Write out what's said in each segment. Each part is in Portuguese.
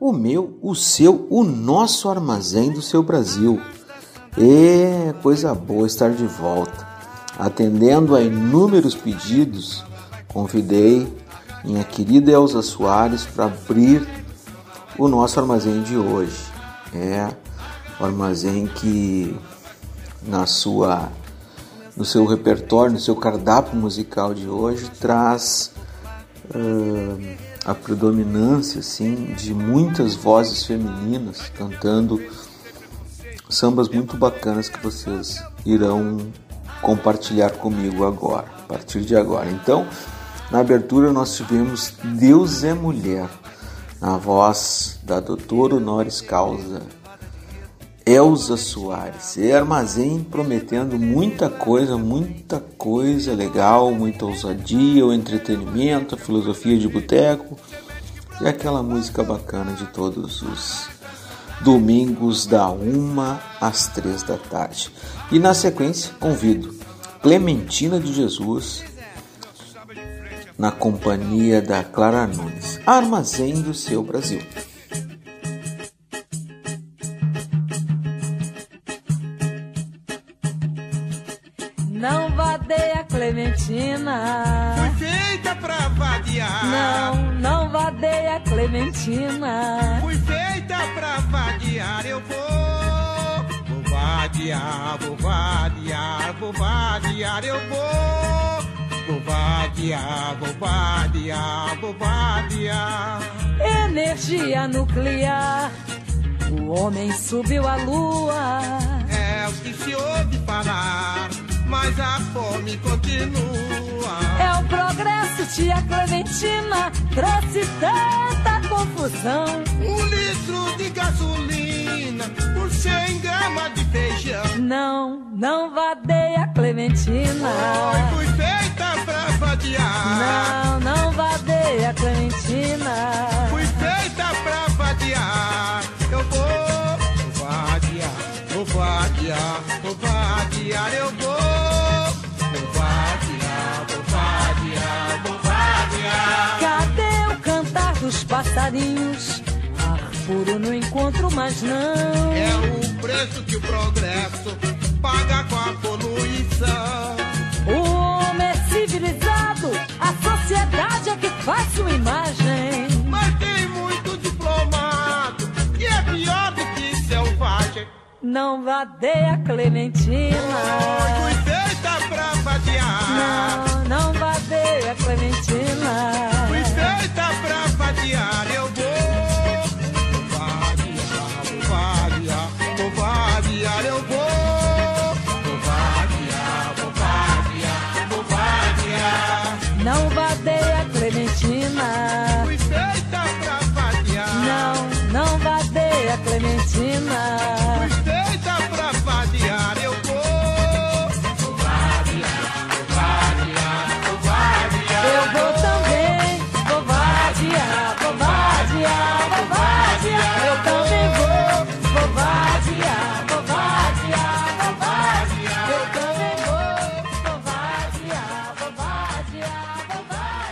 O meu, o seu, o nosso armazém do seu Brasil. É coisa boa estar de volta. Atendendo a inúmeros pedidos, convidei minha querida Elza Soares para abrir o nosso armazém de hoje. É o armazém que na sua no seu repertório, no seu cardápio musical de hoje, traz uh, a predominância assim, de muitas vozes femininas cantando sambas muito bacanas que vocês irão compartilhar comigo agora, a partir de agora. Então, na abertura nós tivemos Deus é Mulher, na voz da doutora Honoris Causa Elza Soares. E armazém prometendo muita coisa, muita coisa legal, muita ousadia, o entretenimento, a filosofia de boteco e aquela música bacana de todos os domingos da 1 às 3 da tarde. E na sequência, convido Clementina de Jesus na companhia da Clara Nunes, Armazém do seu Brasil. Clementina. Fui feita pra vadiar. Não, não vadeia Clementina. Fui feita pra vadiar. Eu vou. Vou vadiar, vou vadiar, vou vadiar. Eu vou. Vou vadiar, vou vadiar, vou vadiar. Energia nuclear. O homem subiu à lua. É o que se ouve falar, mas a fome continua. É o progresso, tia Clementina, trouxe tanta confusão. Um litro de gasolina por 100 gramas de feijão. Não, não vadeia Clementina. Oi, fui feita pra vadiar. Não, não vadeia Clementina. Fui feita pra vadiar. Eu vou, vadiar, vou vadiar, vou vadiar. Eu vou dos passarinhos? Ar puro não encontro mais não. É o preço que o progresso paga com a poluição. O homem é civilizado, a sociedade é que faz sua imagem. Não vadeia Clementina. Fui feita pra vadiar. Não, não vadeia Clementina. Fui feita pra vadiar. Eu vou. Vadiar, vou vadiar, vou vadiar. Eu vou. Vou vadiar, vou. Não vadeia Clementina. Fui feita pra vadiar. Não, não vadeia Clementina.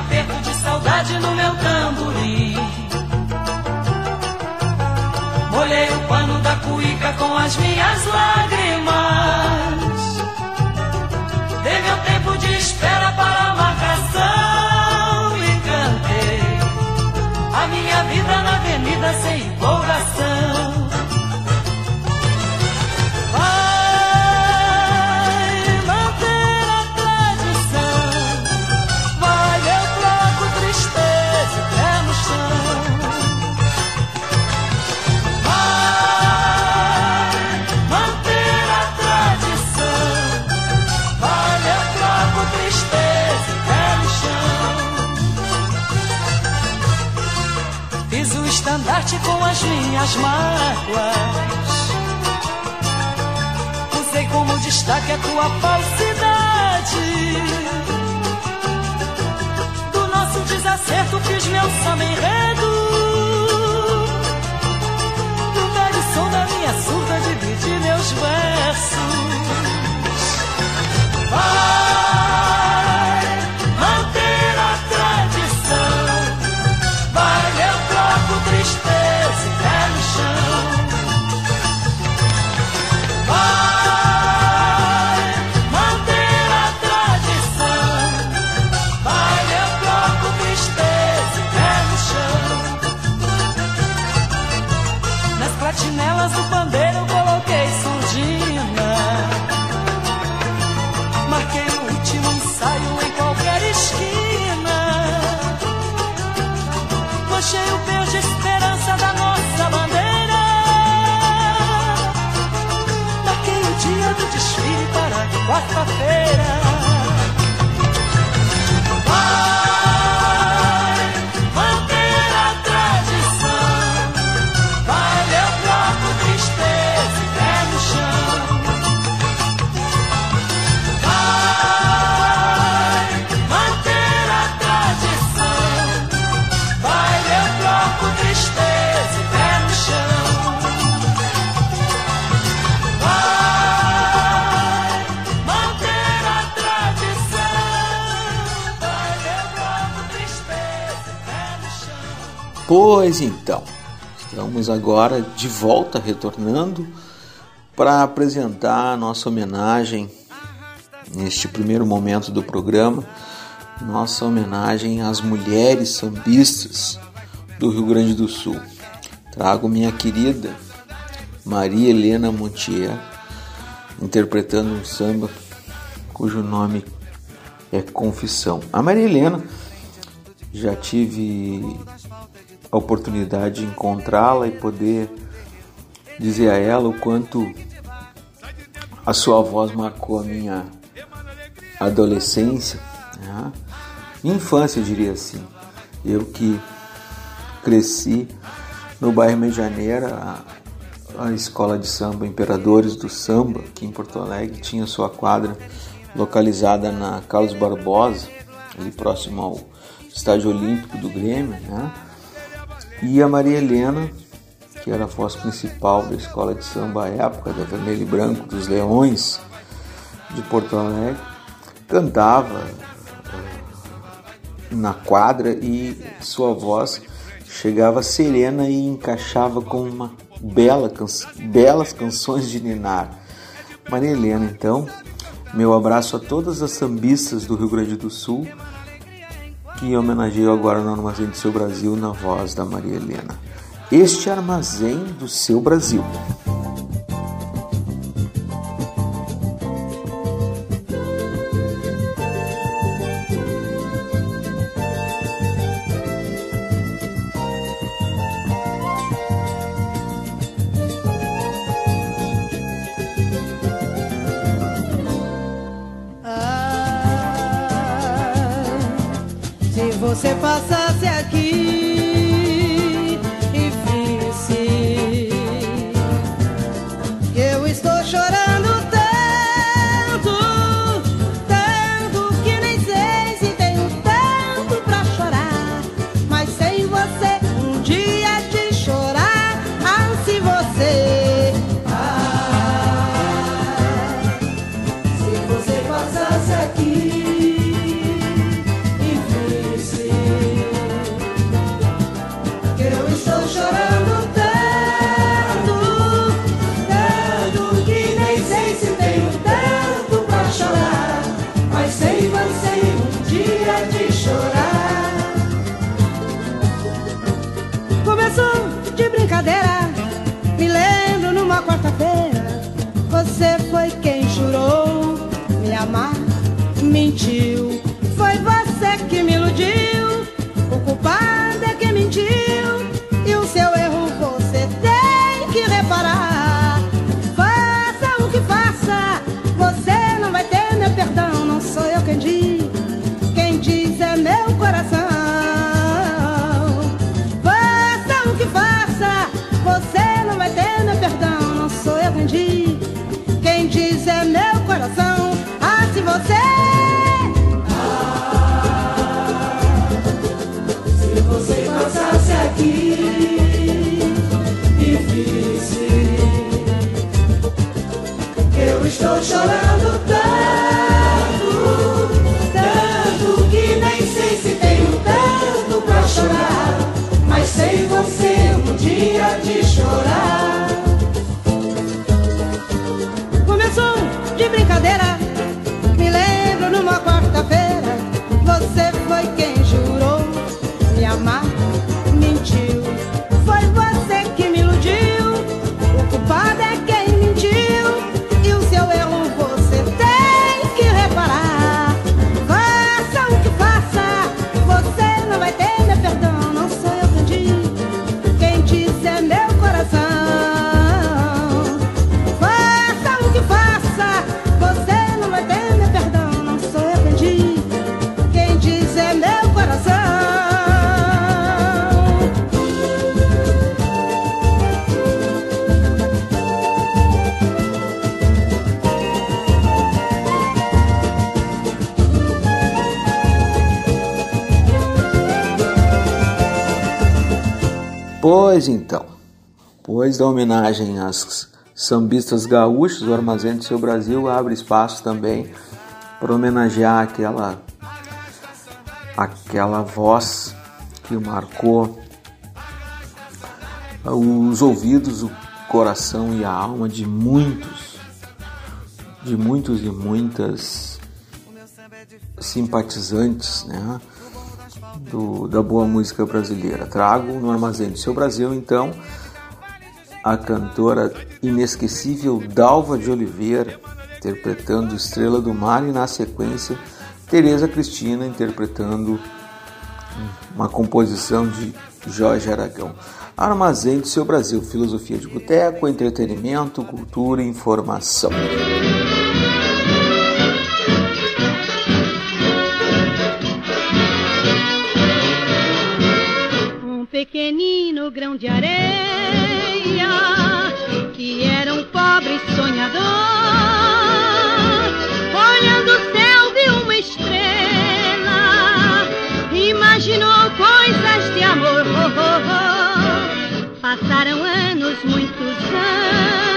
Aperto de saudade no meu tamborim. Molhei o pano da cuíca com as minhas lágrimas. As minhas mágoas. Usei como destaque a tua falsidade. Do nosso desacerto fiz meu samba enredo. Do velho som da minha surda dividi meus versos. Pois então, estamos agora de volta, retornando para apresentar nossa homenagem neste primeiro momento do programa, nossa homenagem às mulheres sambistas do Rio Grande do Sul. Trago minha querida Maria Helena Montier interpretando um samba cujo nome é Confissão. A Maria Helena já tive a oportunidade de encontrá-la e poder dizer a ela o quanto a sua voz marcou a minha adolescência, né? minha infância, eu diria assim. Eu que cresci no bairro Medianeira, a, a escola de samba Imperadores do Samba, aqui em Porto Alegre, tinha sua quadra localizada na Carlos Barbosa, ali próximo ao Estádio Olímpico do Grêmio, né? E a Maria Helena, que era a voz principal da escola de samba à época, da Vermelho e Branco dos Leões de Porto Alegre, cantava eh, na quadra e sua voz chegava serena e encaixava com uma bela can belas canções de ninar. Maria Helena, então, meu abraço a todas as sambistas do Rio Grande do Sul que homenageio agora no Armazém do Seu Brasil na voz da Maria Helena. Este Armazém do Seu Brasil. Pois então, pois da homenagem às sambistas gaúchos, o Armazém do Seu Brasil abre espaço também para homenagear aquela aquela voz que marcou os ouvidos, o coração e a alma de muitos, de muitos e muitas simpatizantes, né? Do, da boa música brasileira. Trago no Armazém do Seu Brasil, então, a cantora inesquecível Dalva de Oliveira, interpretando Estrela do Mar, e na sequência, Tereza Cristina interpretando uma composição de Jorge Aragão. Armazém do Seu Brasil, filosofia de boteco, entretenimento, cultura e informação. Pequenino grão de areia que era um pobre sonhador, olhando o céu viu uma estrela, imaginou coisas de amor. Oh, oh, oh. Passaram anos, muitos anos,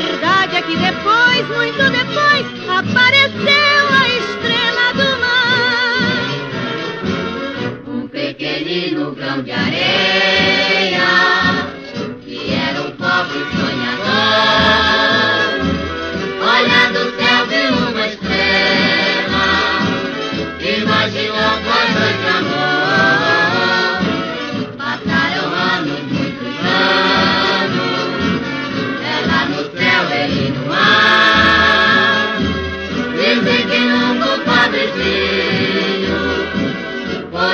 verdade é que depois, muito depois, apareceu a estrela do mar. Um pequenino grão de areia que era um pobre sonhador.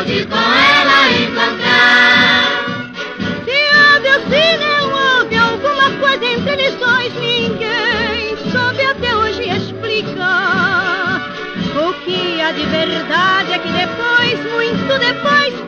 Pôde com ela encontrar. Se se não houve alguma coisa entre eles dois, ninguém soube até hoje explicar. O que há de verdade é que depois, muito depois,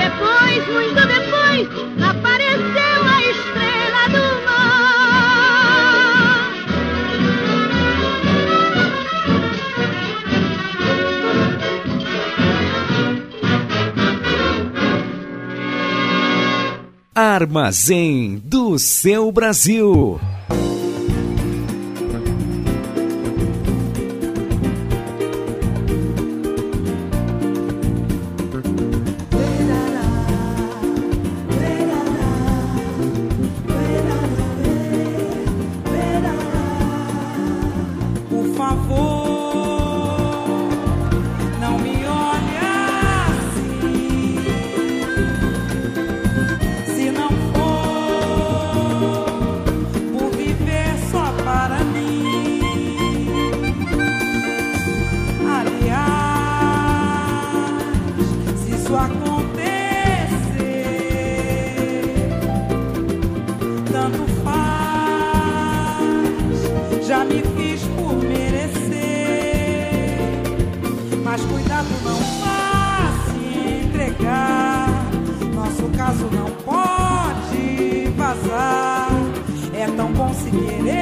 depois, muito depois, apareceu a estrela do mar. Armazém do Seu Brasil. Tão bom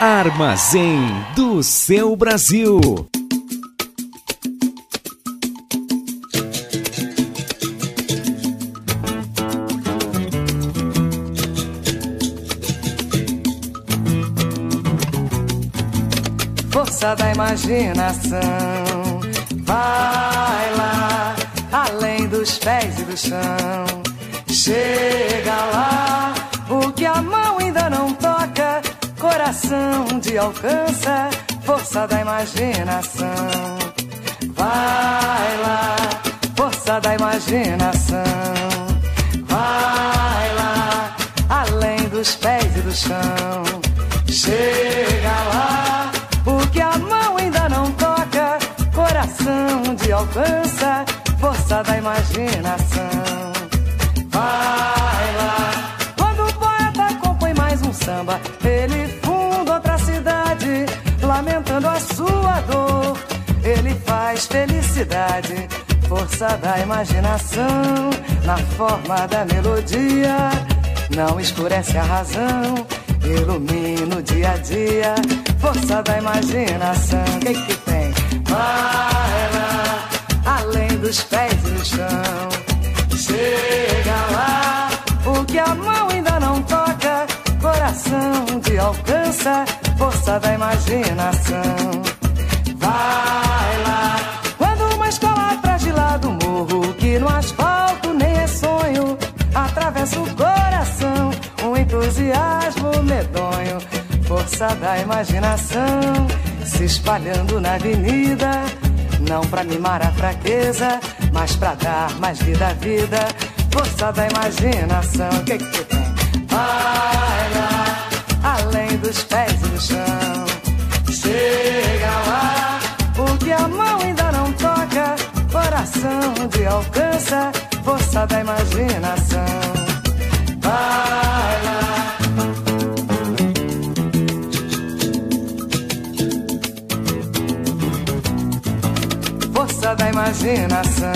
Armazém do seu Brasil. força da imaginação. Vai lá, além dos pés e do chão. Chega coração de alcança, força da imaginação. Vai lá, força da imaginação. Vai lá, além dos pés e do chão. Chega lá, o que a mão ainda não toca, coração de alcança, força da imaginação. Vai lá, quando o poeta compõe mais um samba, felicidade, força da imaginação, na forma da melodia. Não escurece a razão, ilumina o dia a dia, força da imaginação. O que, que tem? Vai lá, além dos pés e do chão. Chega lá, o que a mão ainda não toca, coração de alcança, força da imaginação. Força da imaginação, se espalhando na avenida, não pra mimar a fraqueza, mas pra dar mais vida à vida, força da imaginação, o que que tem? Vai lá, além dos pés e do chão, chega lá, o que a mão ainda não toca, coração de alcança, força da imaginação. Vai lá. Força da imaginação.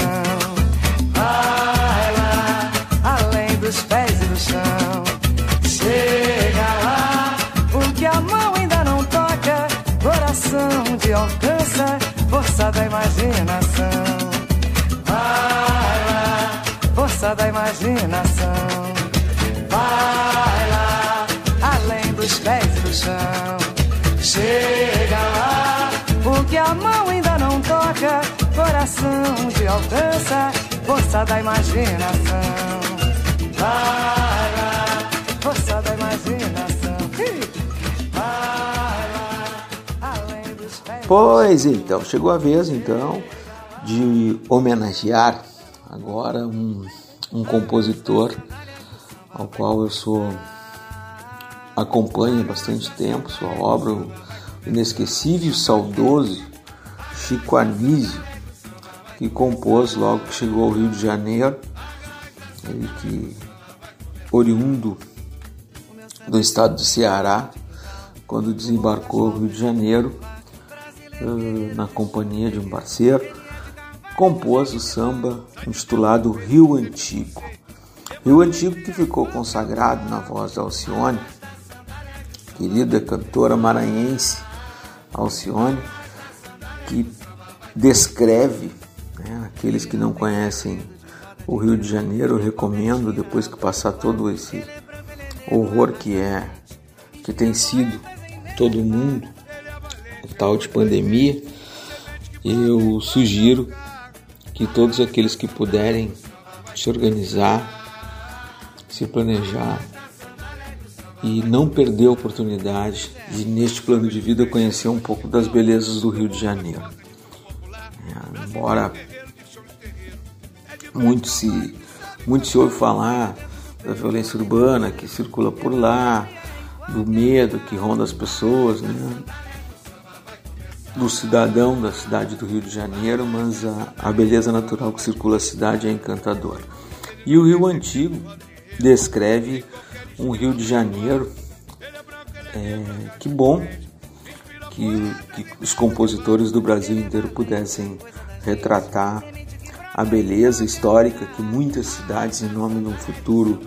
Vai lá, além dos pés e do chão. Chega lá, o que a mão ainda não toca, coração de alcança, força da imaginação. Vai lá, força da imaginação. Vai lá, além dos pés e do chão. Chega lá, o que a mão ainda toca, coração de alcança, força da imaginação. Lá, força da imaginação. Pés. Pois então, chegou a vez então de homenagear agora um, um compositor ao qual eu sou acompanho há bastante tempo sua obra, o inesquecível e saudoso Chico Anísio, que compôs logo que chegou ao Rio de Janeiro, ele que oriundo do estado do Ceará, quando desembarcou no Rio de Janeiro, eh, na companhia de um parceiro, compôs o samba intitulado Rio Antigo. Rio Antigo que ficou consagrado na voz da Alcione, querida cantora maranhense Alcione, que descreve, né, aqueles que não conhecem o Rio de Janeiro, recomendo depois que passar todo esse horror que é, que tem sido todo mundo, o tal de pandemia, eu sugiro que todos aqueles que puderem se organizar, se planejar e não perder a oportunidade de, neste plano de vida, conhecer um pouco das belezas do Rio de Janeiro. É, embora muito se, muito se ouve falar da violência urbana que circula por lá, do medo que ronda as pessoas, né? do cidadão da cidade do Rio de Janeiro, mas a, a beleza natural que circula a cidade é encantadora. E o Rio Antigo descreve um Rio de Janeiro é, que bom que, que os compositores do Brasil inteiro pudessem retratar a beleza histórica que muitas cidades, em nome de um futuro,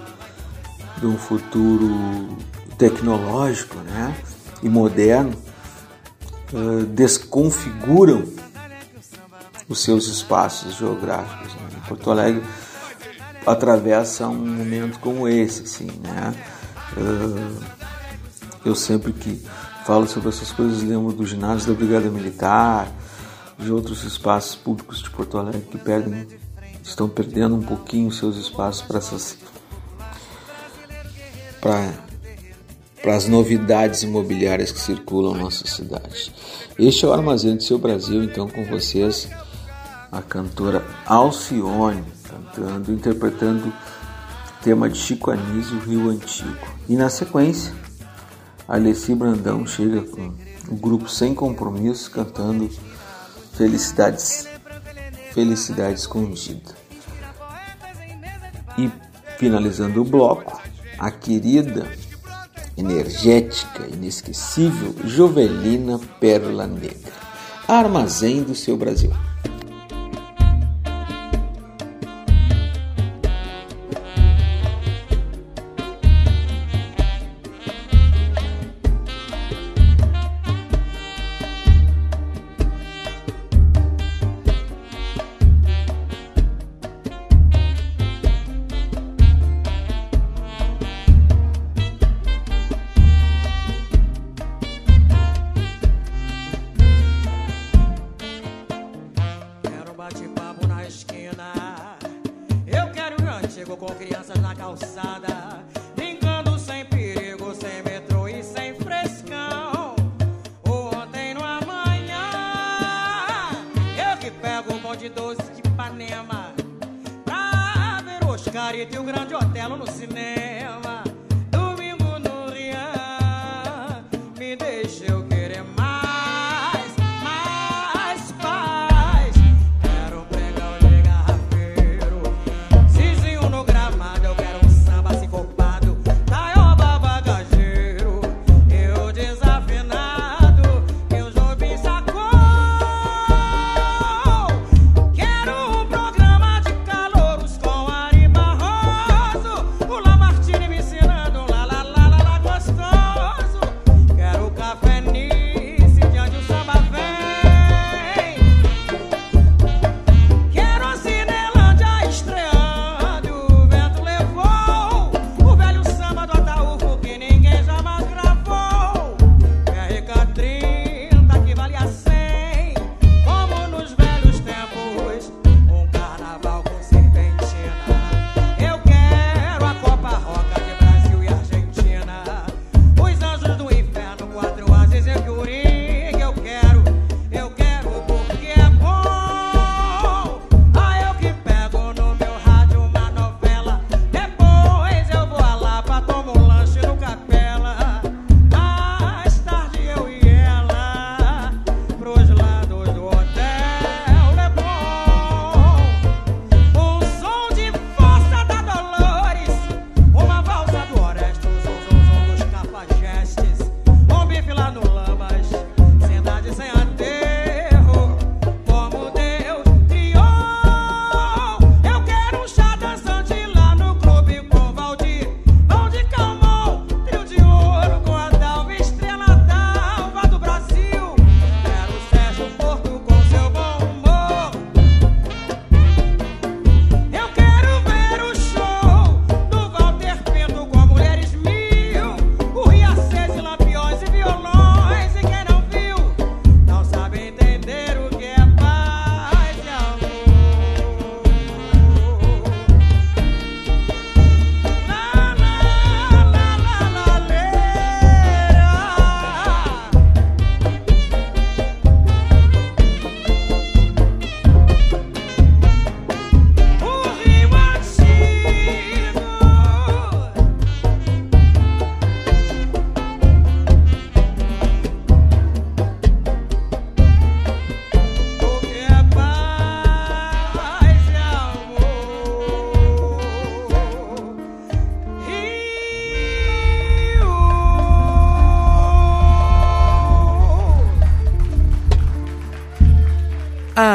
de um futuro tecnológico, né, e moderno, uh, desconfiguram os seus espaços geográficos. Né? Porto Alegre atravessa um momento como esse, assim, né? Uh, eu sempre que falo sobre essas coisas lembro do ginásio da Brigada Militar, de outros espaços públicos de Porto Alegre que perdem, estão perdendo um pouquinho seus espaços para essas para as novidades imobiliárias que circulam na nossa cidade. Este é o Armazém do Seu Brasil, então com vocês a cantora Alcione interpretando o tema de Chico Anísio, Rio Antigo. E na sequência, Alessi Brandão chega com o grupo Sem Compromisso cantando Felicidades, Felicidade Escondida. E finalizando o bloco, a querida, energética, inesquecível Jovelina Pérola Negra. Armazém do seu Brasil.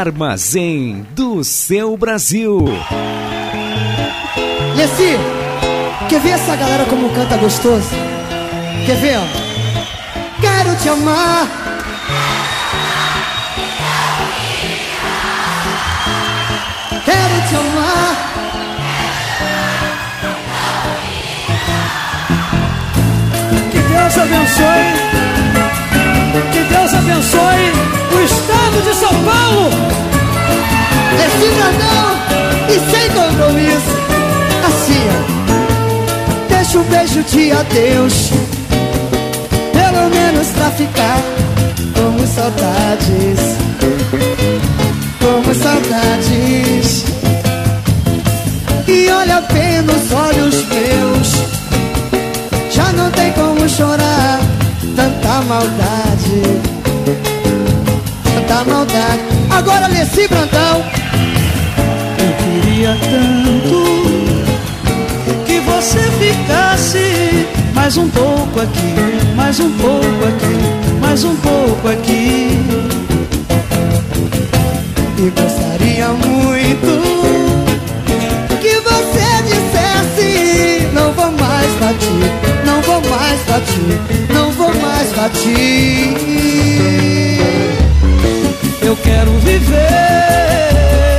Armazém do seu Brasil. Leci, quer ver essa galera como canta gostoso? Quer ver? ó? Quero te amar. Quero te amar. Que Deus abençoe. Que Deus abençoe o estado de São Paulo. Leci Brandão e sem compromisso. Assim, ó. Deixa um beijo de adeus. Pelo menos pra ficar como saudades. Como saudades. E olha bem nos olhos meus. Já não tem como chorar tanta maldade. Tanta maldade. Agora Leci Brandão. Eu queria tanto que você ficasse mais um pouco aqui, mais um pouco aqui, mais um pouco aqui. E gostaria muito que você dissesse: Não vou mais bater, não vou mais bater, não vou mais bater. Quero viver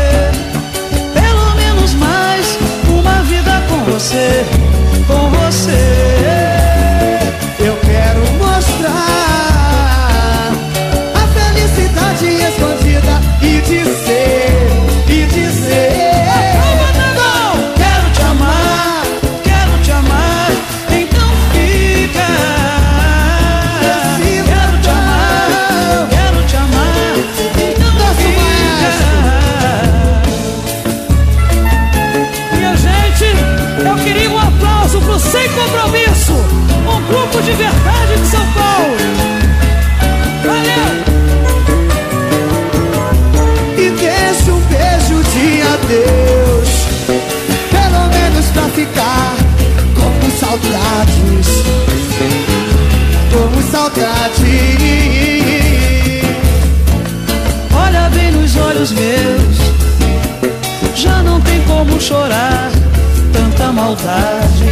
maldade,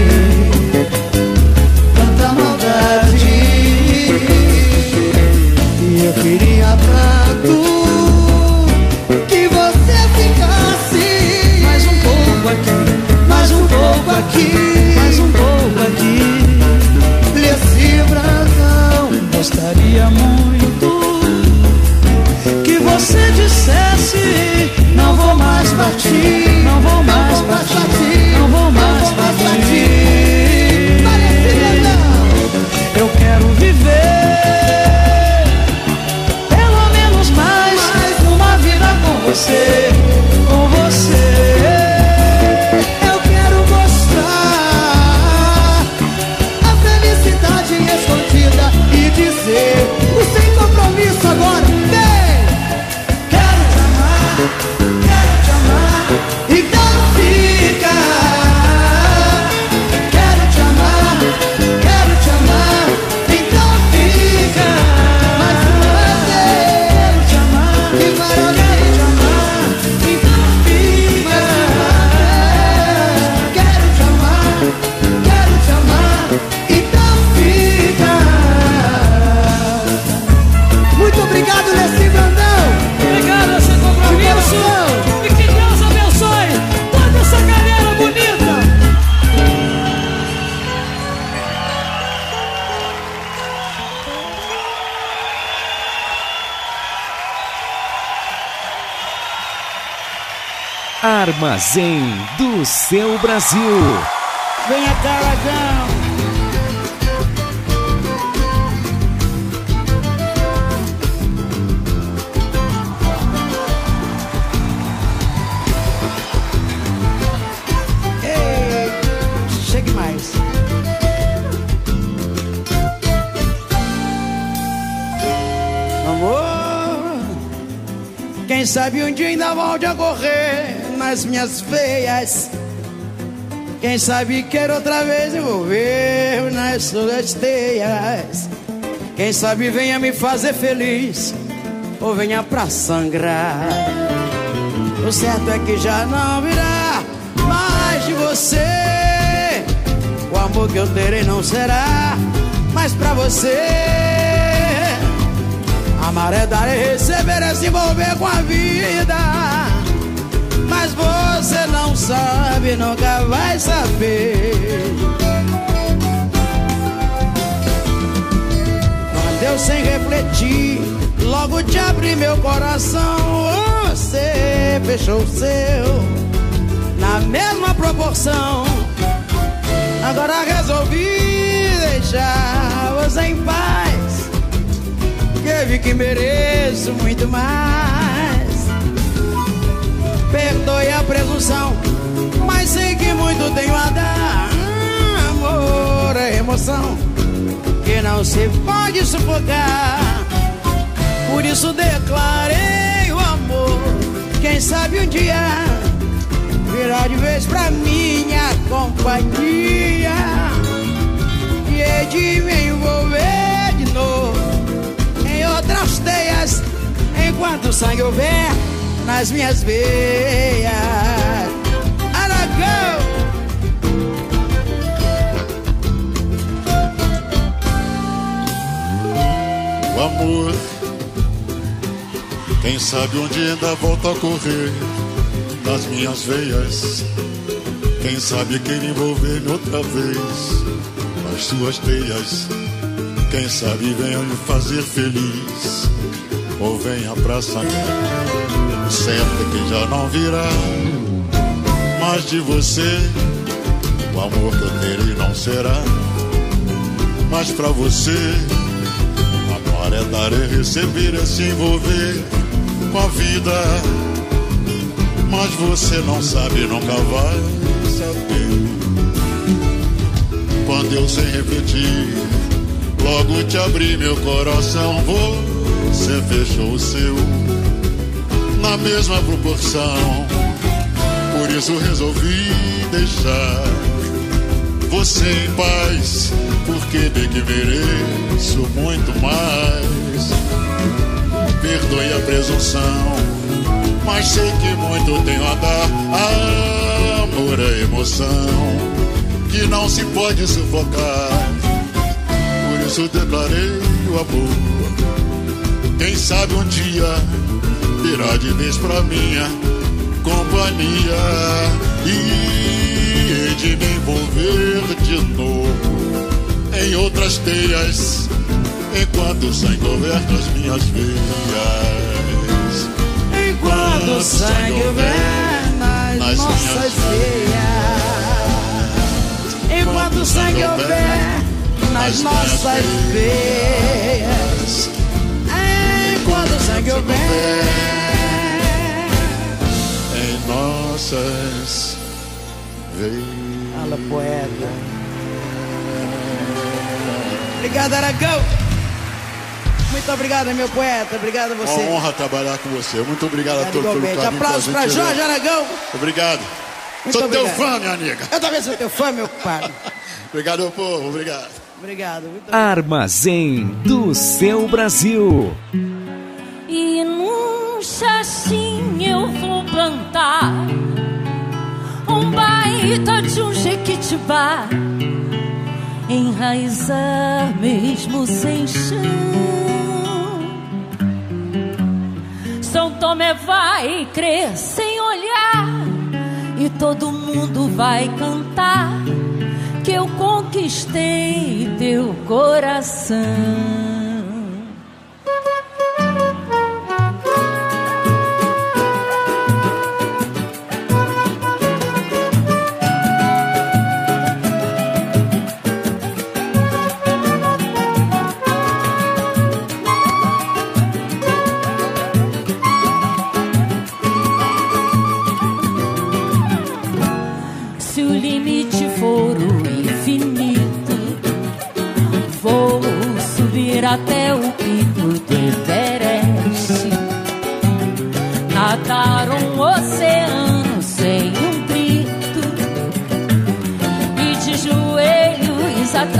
Tanta maldade. E eu queria tanto Que você ficasse. Mais um pouco aqui, Mais um pouco aqui Armazém do seu Brasil. Venha mais. Amor, quem sabe um dia ainda volte nas minhas veias. Quem sabe quer outra vez envolver nas suas teias. Quem sabe venha me fazer feliz ou venha pra sangrar. O certo é que já não virá mais de você. O amor que eu terei não será mais pra você. Amar é dar e receber, é se envolver com a vida. Você não sabe, nunca vai saber. Quando eu sem refletir, logo te abri meu coração. Você fechou o seu na mesma proporção. Agora resolvi deixar você em paz. Porque vi que mereço muito mais. Perdoe a presunção, mas sei que muito tenho a dar. Amor é emoção que não se pode sufocar. Por isso declarei o amor. Quem sabe um dia virá de vez pra minha companhia e hei de me envolver de novo em outras teias enquanto o sangue houver nas minhas veias. Aragão! O amor, quem sabe onde ainda volta a correr nas minhas veias. Quem sabe querer envolver-me outra vez nas suas teias. Quem sabe venha me fazer feliz ou venha pra sangrar. Certo que já não virá mais de você. O amor que eu terei não será mais pra você. Amar é dar, é receber, é se envolver com a vida. Mas você não sabe, nunca vai saber. Quando eu sem repetir, logo te abri meu coração, você fechou o seu na mesma proporção. Por isso resolvi deixar você em paz, porque bem que mereço muito mais. Perdoe a presunção, mas sei que muito tenho a dar. Amor é emoção que não se pode sufocar. Por isso declarei o amor. Quem sabe um dia virá de vez pra minha companhia e de me envolver de novo em outras teias enquanto o sangue houver nas minhas veias. Enquanto o sangue houver nas nossas veias. Enquanto o sangue houver nas nossas veias. Houver em nossas veias. Fala, poeta. Obrigado, Aragão. Muito obrigado, meu poeta. Obrigado a você. Uma honra trabalhar com você. Muito obrigado, a Obrigado todos pelo carinho a Aplausos pra gente Jorge. Aragão. Obrigado. Muito sou teu obrigado. fã, minha amiga. Eu também sou teu fã, meu compadre. Obrigado, meu povo. Obrigado. Obrigado. Muito Armazém do seu Brasil. Chachim eu vou plantar um baita de um jequitibá, enraizar mesmo sem chão. São Tomé vai crer sem olhar e todo mundo vai cantar que eu conquistei teu coração.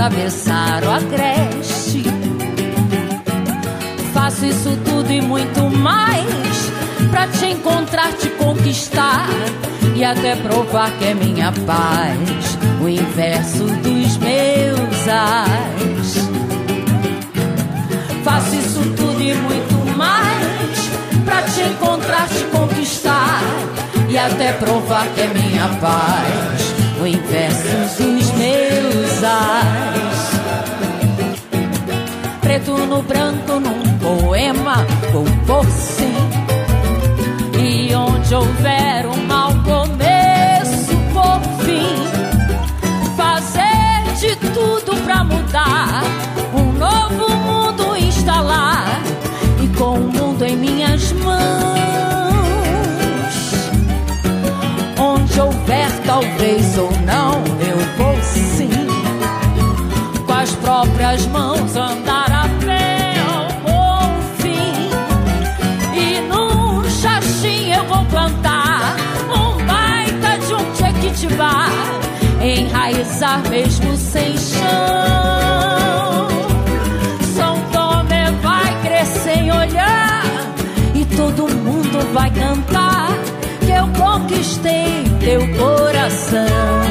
Atravessar o agreste. Faço isso tudo e muito mais pra te encontrar, te conquistar e até provar que é minha paz, o inverso dos meus ais. Faço isso tudo e muito mais pra te encontrar, te conquistar e até provar que é minha paz, o inverso dos meus ais. Preto no branco num poema, vou por sim. E onde houver um mau começo, por fim, fazer de tudo pra mudar, um novo mundo instalar e com o mundo em minhas mãos. Onde houver talvez ou não, eu vou sim, com as próprias mãos enraizar mesmo sem chão. São Tomé vai crescer em olhar e todo mundo vai cantar que eu conquistei teu coração.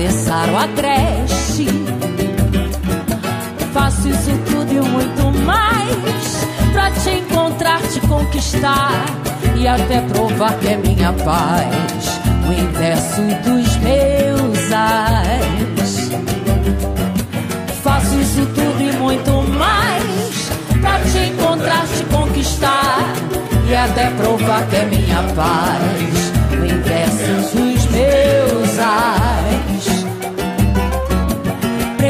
Joelhos atravessar o agreste. Faço isso tudo e muito mais pra te encontrar, te conquistar e até provar que é minha paz, o inverso dos meus ais. Faço isso tudo e muito mais pra te encontrar, te conquistar e até provar que é minha paz, o inverso dos meus ais.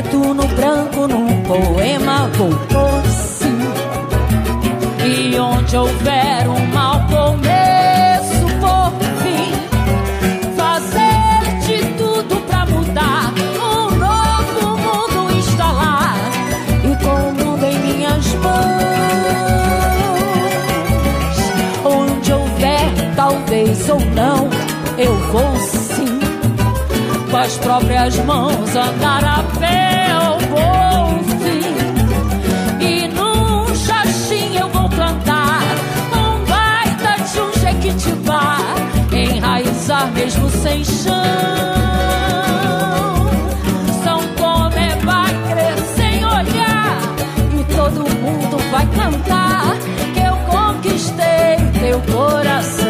Preto no branco num poema vou por sim. E onde houver um mau começo por fim, fazer de tudo pra mudar, um novo mundo instalar e com o mundo em minhas mãos. Onde houver talvez ou não, eu vou sim com as próprias mãos andar a pé mesmo sem chão. São Tomé vai crescer em olhar e todo mundo vai cantar que eu conquistei teu coração.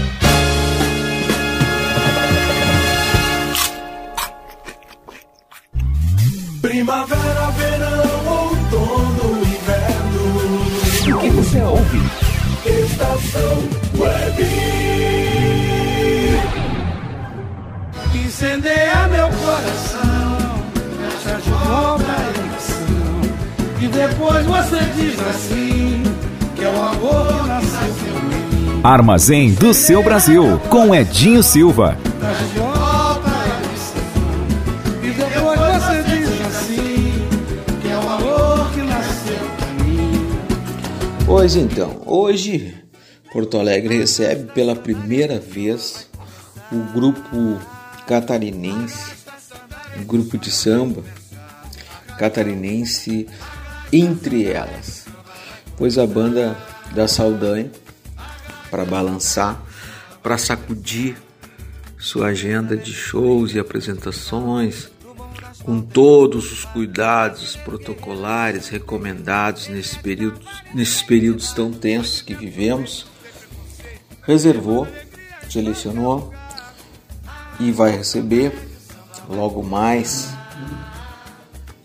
Diz assim, que é o amor que nasceu por mim. Armazém do seu Brasil, com Edinho Silva. E assim, que é o amor que nasceu por mim. Pois então, hoje Porto Alegre recebe pela primeira vez o grupo catarinense, o grupo de samba catarinense Entre Elas, pois a banda da Saldanha, para balançar, para sacudir sua agenda de shows e apresentações, com todos os cuidados protocolares recomendados nesses períodos tão tensos que vivemos, reservou, selecionou e vai receber logo mais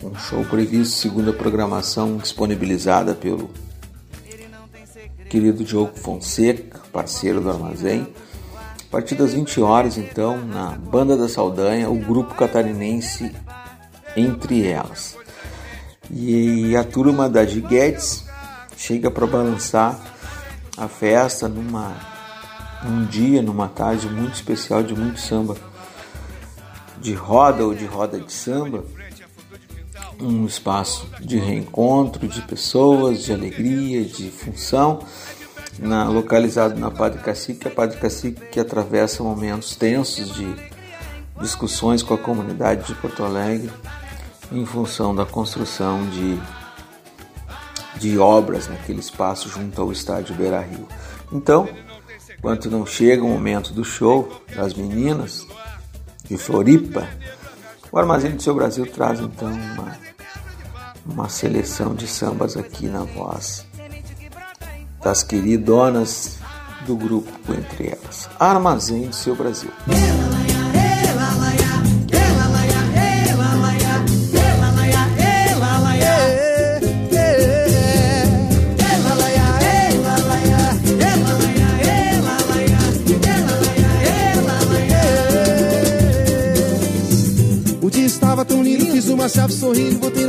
um show previsto segundo a programação disponibilizada pelo querido Diogo Fonseca, parceiro do Armazém. A partir das 20 horas, então, na Banda da Saldanha, o grupo catarinense Entre Elas. E a turma da G Guedes chega para balançar a festa numa um dia, numa tarde muito especial de muito samba de roda ou de roda de samba, um espaço de reencontro de pessoas, de alegria, de função, na, localizado na Padre Cacique, a Padre Cacique que atravessa momentos tensos de discussões com a comunidade de Porto Alegre em função da construção de, de obras naquele espaço junto ao estádio Beira Rio. Então, enquanto não chega o momento do show das meninas de Floripa, o Armazém do Seu Brasil traz então uma, uma seleção de sambas aqui na voz das queridonas do grupo entre elas. Armazém do Seu Brasil.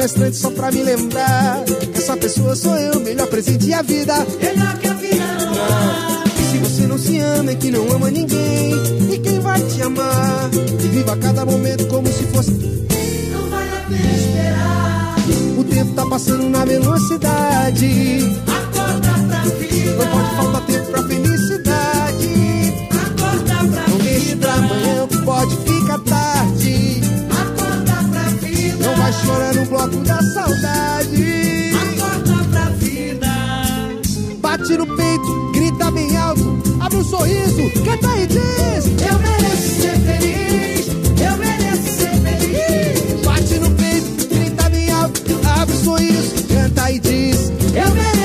Sorrindo, botei na estante só pra me lembrar. que Essa pessoa sou eu, melhor presente a vida. Melhor que a vida. E se você não se ama, é que não ama ninguém. E quem vai te amar? E viva cada momento como se fosse. Não vale a pena esperar. O tempo tá passando na velocidade. Acorda pra vida. Não pode faltar tempo chorar no bloco da saudade. Acorda pra vida. Bate no peito, grita bem alto, abre um sorriso, canta e diz: Eu mereço ser feliz, eu mereço ser feliz. Bate no peito, grita bem alto, abre um sorriso, canta e diz: Eu mereço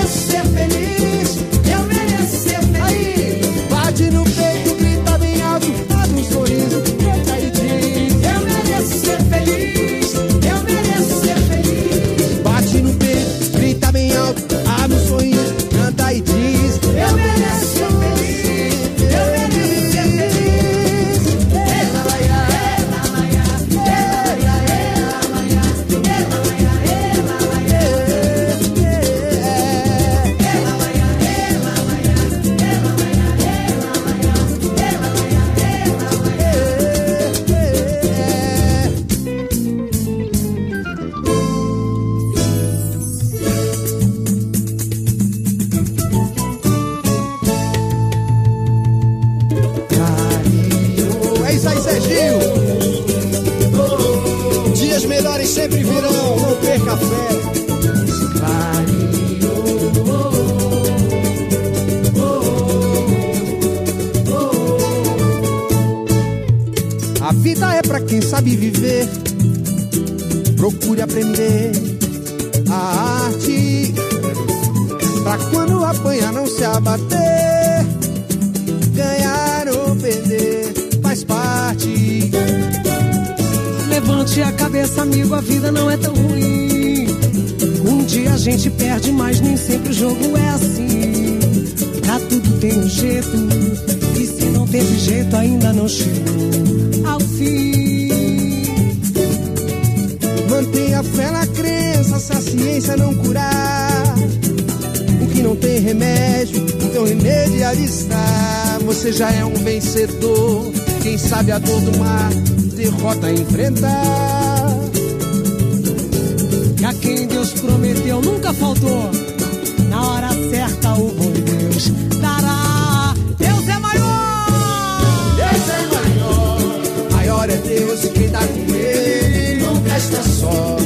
maior. É Deus e quem tá com ele nunca está só.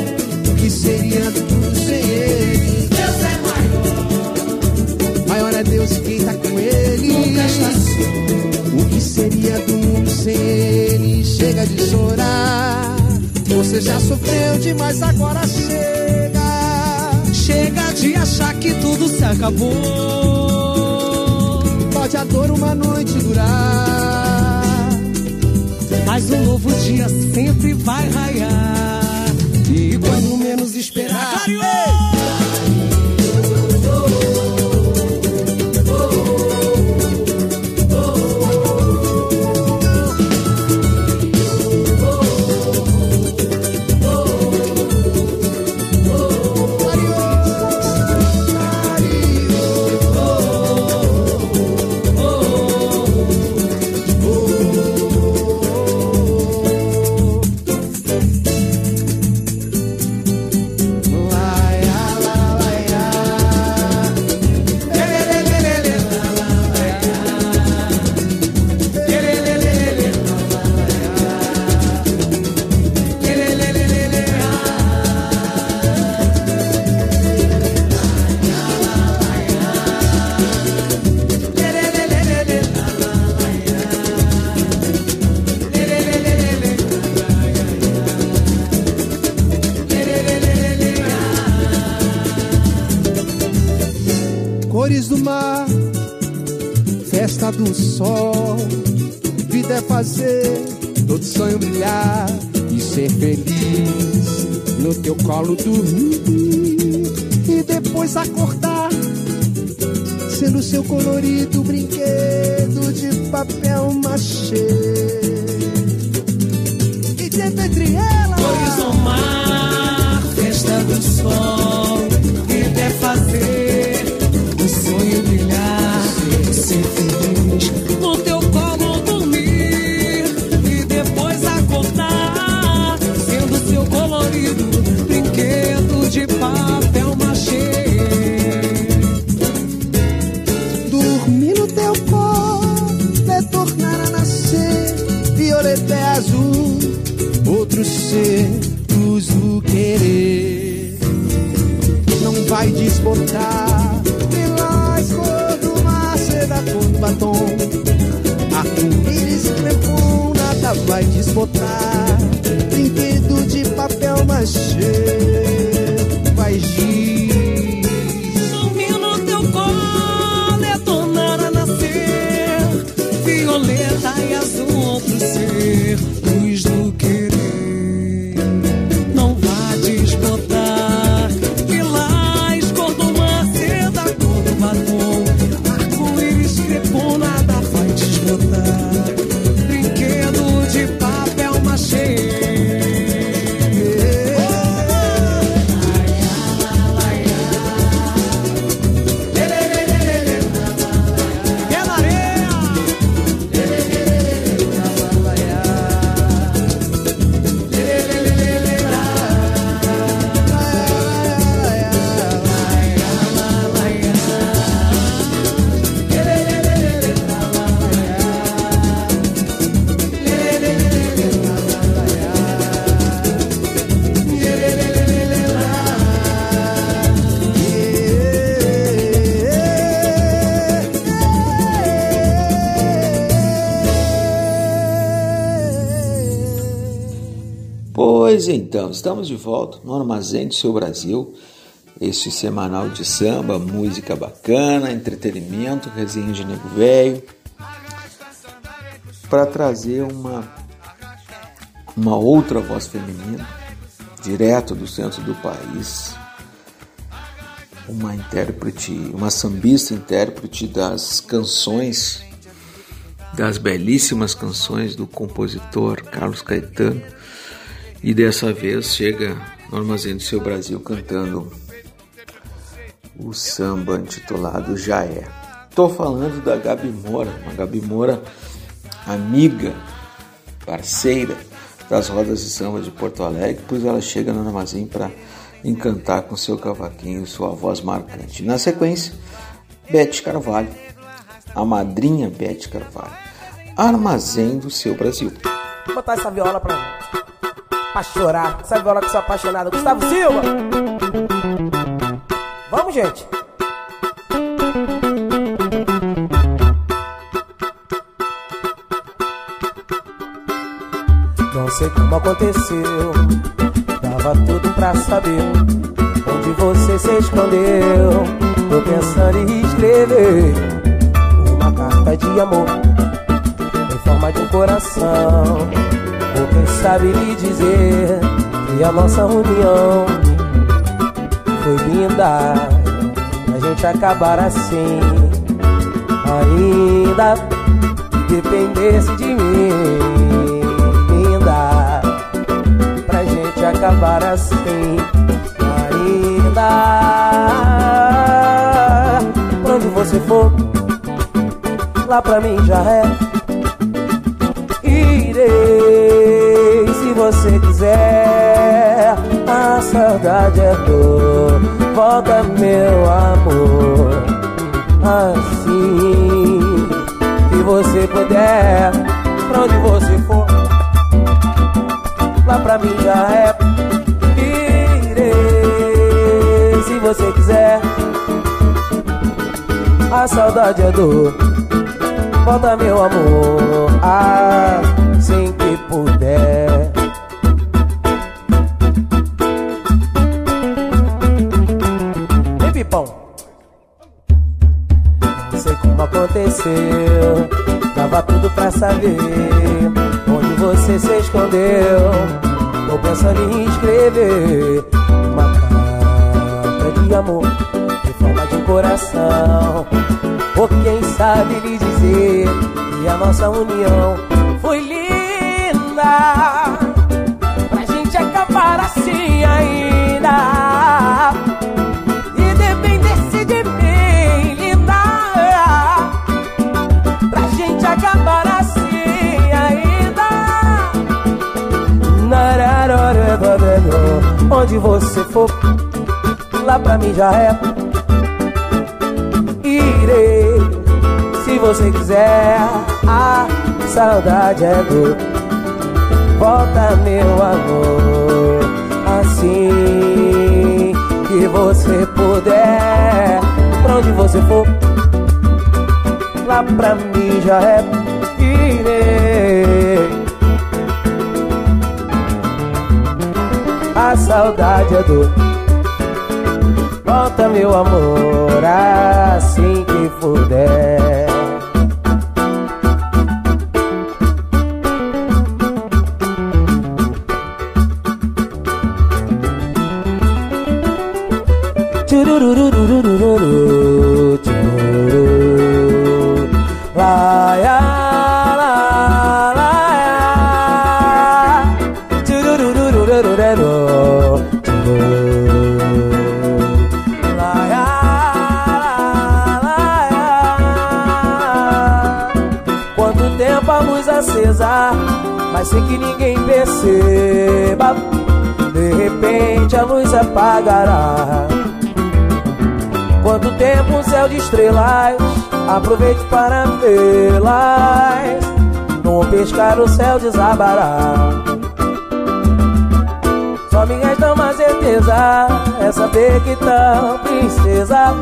O que seria tudo sem ele? Deus é maior. Maior é Deus e quem tá com ele nunca está só. O que seria do mundo sem ele? Chega de chorar. Você já sofreu demais, agora chega. Chega de achar que tudo se acabou. Pode a dor uma noite durar. Mas um novo dia sempre vai raiar. E quando menos esperar. Dormir e depois acordar. Sendo seu colorido Pois então, estamos de volta no Armazém do Seu Brasil, este semanal de samba, música bacana, entretenimento, resenha de nego velho, para trazer uma, uma outra voz feminina, direto do centro do país, uma intérprete, uma sambista intérprete das canções, das belíssimas canções do compositor Carlos Caetano. E dessa vez chega no Armazém do Seu Brasil cantando o samba intitulado Já É. Tô falando da Gabi Moura, a Gabi Moura, amiga, parceira das rodas de samba de Porto Alegre, pois ela chega no armazém para encantar com seu cavaquinho sua voz marcante. Na sequência, Bete Carvalho, a madrinha Bete Carvalho, Armazém do Seu Brasil. Vou botar essa viola pra, pra chorar. Essa viola que sou apaixonado. Gustavo Silva! Vamos, gente! Não sei como aconteceu. Tava tudo pra saber onde você se escondeu. Tô pensando em escrever uma carta de amor em forma de um coração. Ou quem sabe lhe dizer que a nossa união foi linda. A gente acabar assim, ainda que dependesse de mim, linda. Pra gente acabar assim, ainda. Onde você for, lá pra mim já é. Irei se você quiser. A saudade é dor, volta meu amor. Assim que você puder, pra onde você for, lá pra mim já é. Irei se você quiser. A saudade é dor, volta meu amor. Assim aconteceu. Tava tudo pra saber onde você se escondeu. Tô pensando em escrever uma carta de amor em forma de um coração. Ou quem sabe lhe dizer que a nossa união foi linda. Onde você for, lá pra mim já é. Irei, se você quiser. A saudade é dor. Volta, meu amor, assim que você puder. Pra onde você for, lá pra mim já é. Irei. A saudade é dor. Volta, meu amor, assim que puder. Estrelas Aproveite para vê-las Num pescar o céu desabará. Só resta uma certeza É saber que tal princesa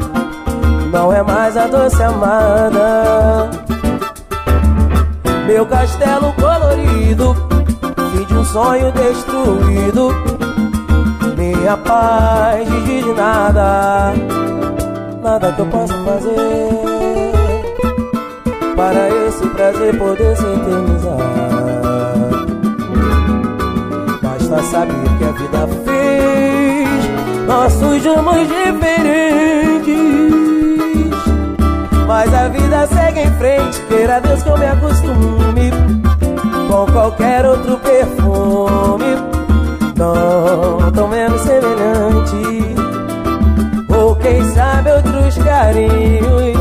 Não é mais a doce amada. Meu castelo colorido Fim de um sonho destruído. Minha paz de nada nada que eu possa fazer para esse prazer poder se eternizar. Basta saber que a vida fez nós surgimos diferentes. Mas a vida segue em frente, queira Deus que eu me acostume com qualquer outro perfume, não tão menos semelhante. Quem sabe outros carinhos,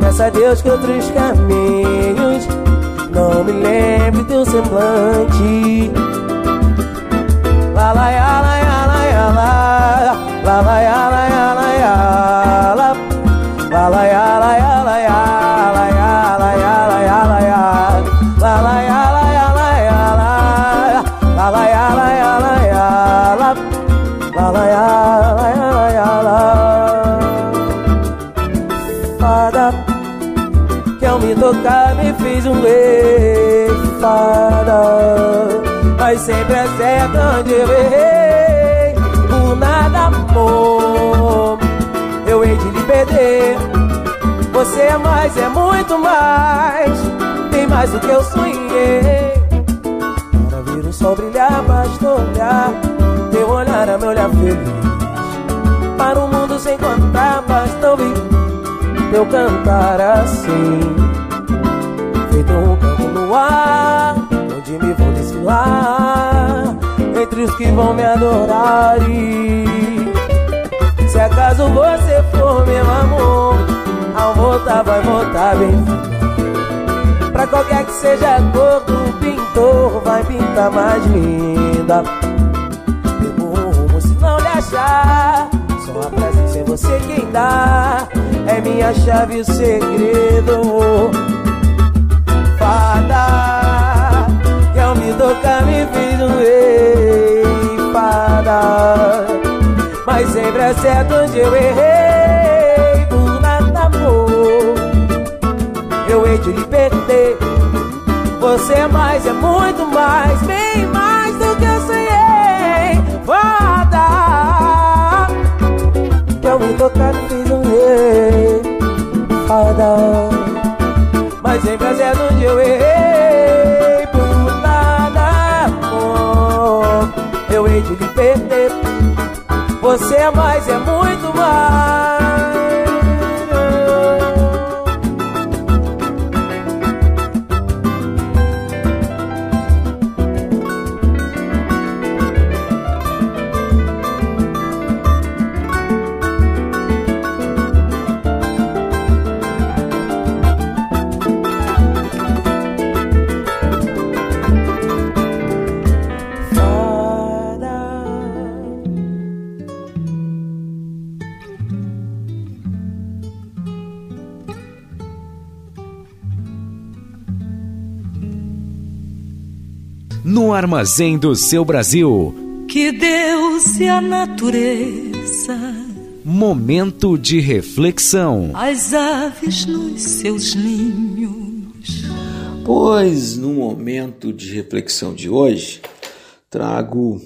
peça a Deus que outros caminhos não me lembre teu semblante. La la ya la ya la ya la La la ya la ya la ya la La mais. Tem mais do que eu sonhei. Para ver o sol brilhar, basta olhar. Teu olhar é meu olhar feliz. Para o mundo sem contar, basta ouvir Teu cantar assim. Feito um canto no ar Onde me vou desfilar. Entre os que vão me adorar e Se acaso você for meu amor Ao voltar vai voltar bem. Pra qualquer que seja a cor do pintor Vai pintar mais linda. Pego um rumo se não lhe achar Só a presença em você quem dá. É minha chave o segredo. Fada Que ao me tocar me fiz um rei fada. Mas sempre é certo onde eu errei Eu hei de lhe perder. Você é mais, é muito mais Bem mais do que eu sonhei. Fada Que ao me me fiz um rei Fada mas sempre acerto onde eu errei. Por nada, amor Eu hei de lhe perder. Você é mais, é muito mais armazém do seu Brasil. Que Deus e a natureza, Momento de reflexão. as aves nos seus ninhos. Pois no momento de reflexão de hoje, trago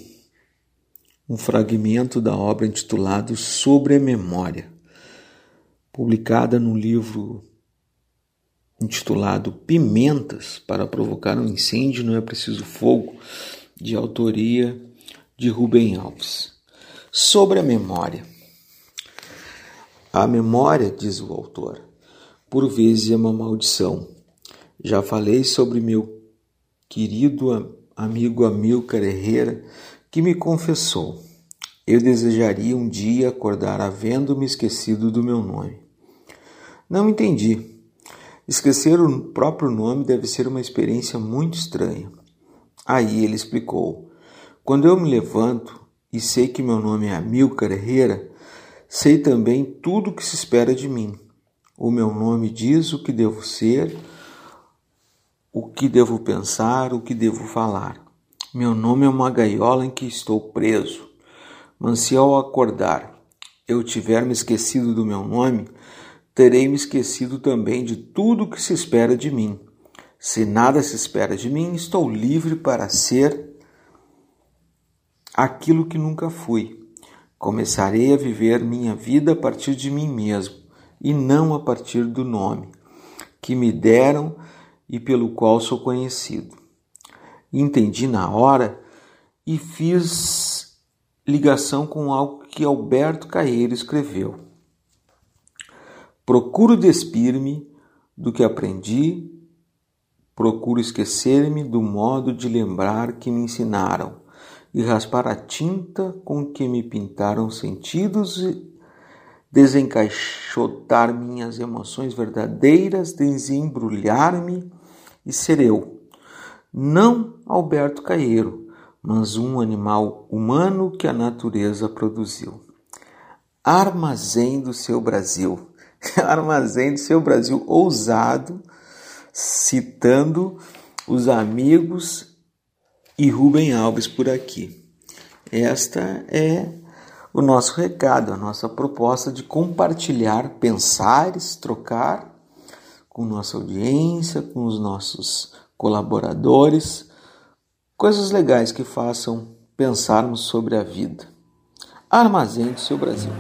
um fragmento da obra intitulado Sobre a Memória, publicada no livro intitulado Pimentas para provocar um incêndio não é preciso fogo, de autoria de Rubem Alves. Sobre a memória. A memória, diz o autor, por vezes é uma maldição. Já falei sobre meu querido amigo Amilcar Herrera, que me confessou: Eu desejaria um dia acordar havendo-me esquecido do meu nome. Não entendi. Esquecer o próprio nome deve ser uma experiência muito estranha. Aí ele explicou: Quando eu me levanto e sei que meu nome é Amilcar Herrera, sei também tudo o que se espera de mim. O meu nome diz o que devo ser, o que devo pensar, o que devo falar. Meu nome é uma gaiola em que estou preso. Mas se ao acordar eu tiver me esquecido do meu nome, terei me esquecido também de tudo o que se espera de mim. Se nada se espera de mim, estou livre para ser aquilo que nunca fui. Começarei a viver minha vida a partir de mim mesmo e não a partir do nome que me deram e pelo qual sou conhecido. Entendi na hora e fiz ligação com algo que Alberto Caeiro escreveu. Procuro despir-me do que aprendi, procuro esquecer-me do modo de lembrar que me ensinaram e raspar a tinta com que me pintaram sentidos e desencaixotar minhas emoções verdadeiras, desembrulhar-me e ser eu. Não Alberto Caeiro, mas um animal humano que a natureza produziu. Armazém do seu Brasil. Armazém do seu Brasil ousado, citando os amigos e Rubem Alves por aqui. Esta é o nosso recado, a nossa proposta de compartilhar pensares, trocar com nossa audiência, com os nossos colaboradores, coisas legais que façam pensarmos sobre a vida. Armazém do seu Brasil.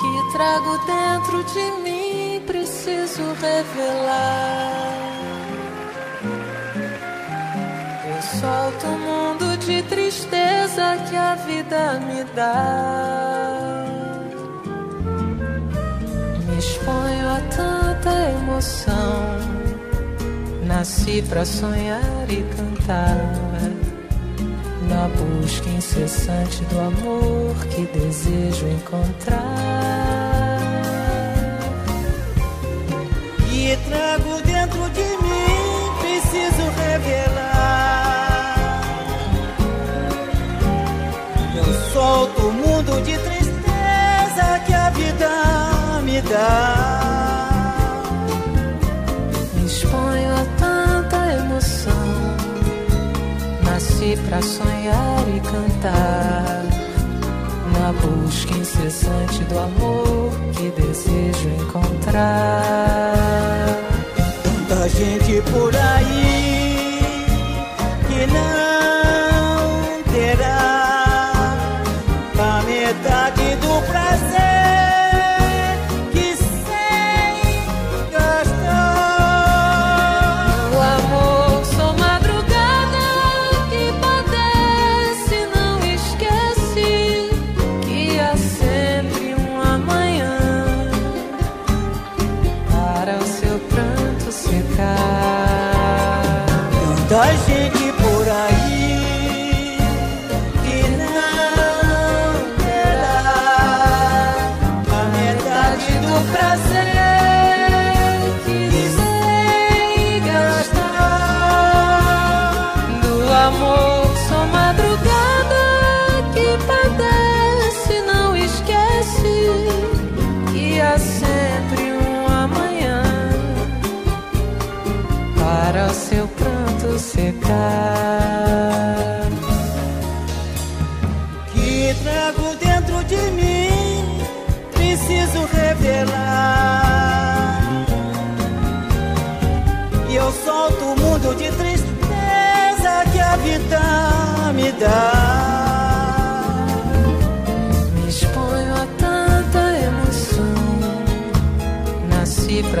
Que trago dentro de mim preciso revelar. Eu solto o mundo de tristeza que a vida me dá. Me exponho a tanta emoção. Nasci pra sonhar e cantar. Na busca incessante do amor que desejo encontrar. E trago dentro de mim, preciso revelar. Eu solto o mundo de tristeza que a vida me dá. Me exponho a tanta emoção. Nasci pra sonhar e cantar. Na busca incessante do amor que desejo encontrar. Tanta gente por aí que não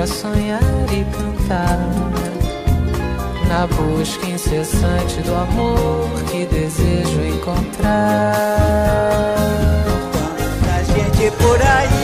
Pra sonhar e cantar. Na busca incessante do amor que desejo encontrar. Tanta gente por aí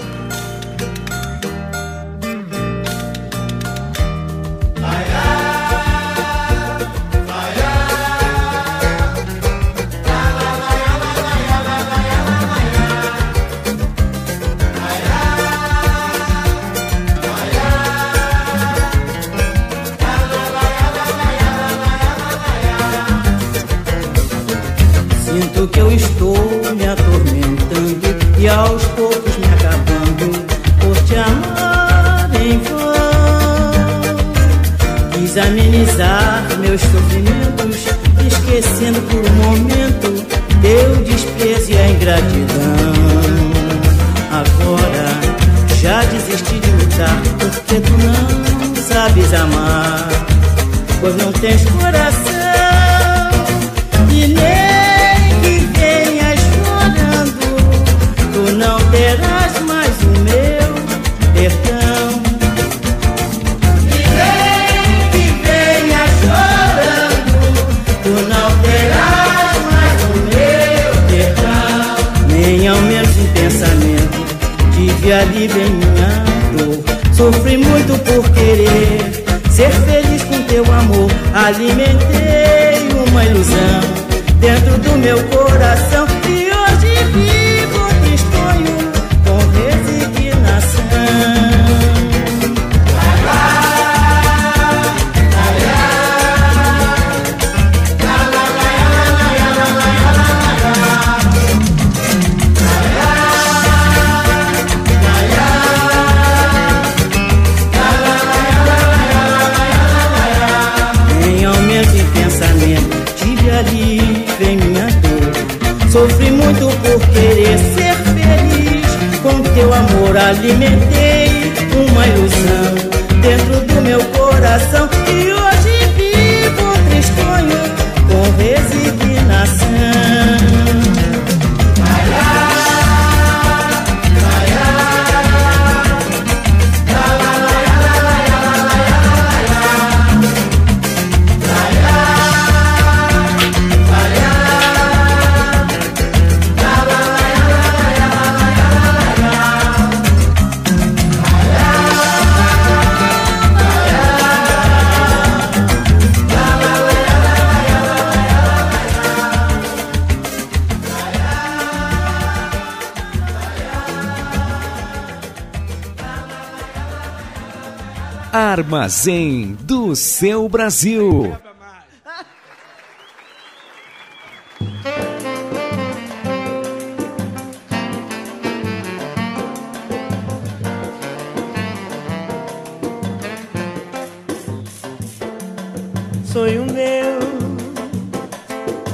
Armazém do seu Brasil. Sonho meu,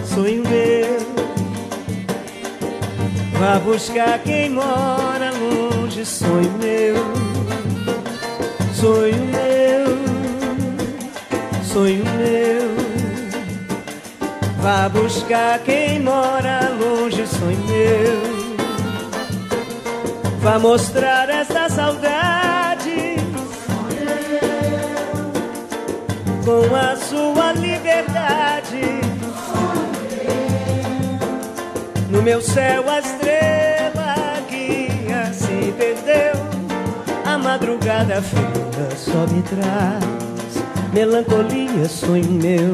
sonho meu. Vá buscar quem mora longe, sonho meu, sonho meu, sonho meu. Vá buscar quem mora longe, sonho meu. Vá mostrar essa saudade com a sua liberdade. No meu céu a estrela guia se perdeu. A madrugada fria só me traz melancolia, sonho meu.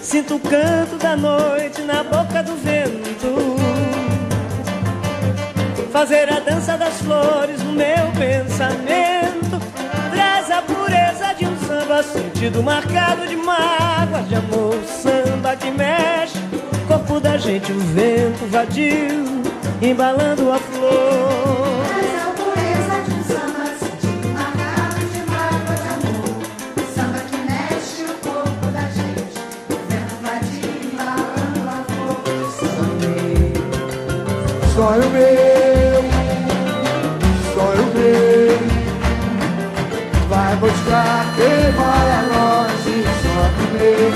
Sinto o canto da noite na boca do vento. Fazer a dança das flores no meu pensamento. Traz a pureza de um samba sentido marcado de mágoas de amor. Samba que mexe, corpo da gente, o vento vadio, embalando a flor. Sonho meu, sonho meu, vai buscar quem mora longe. Sonho meu,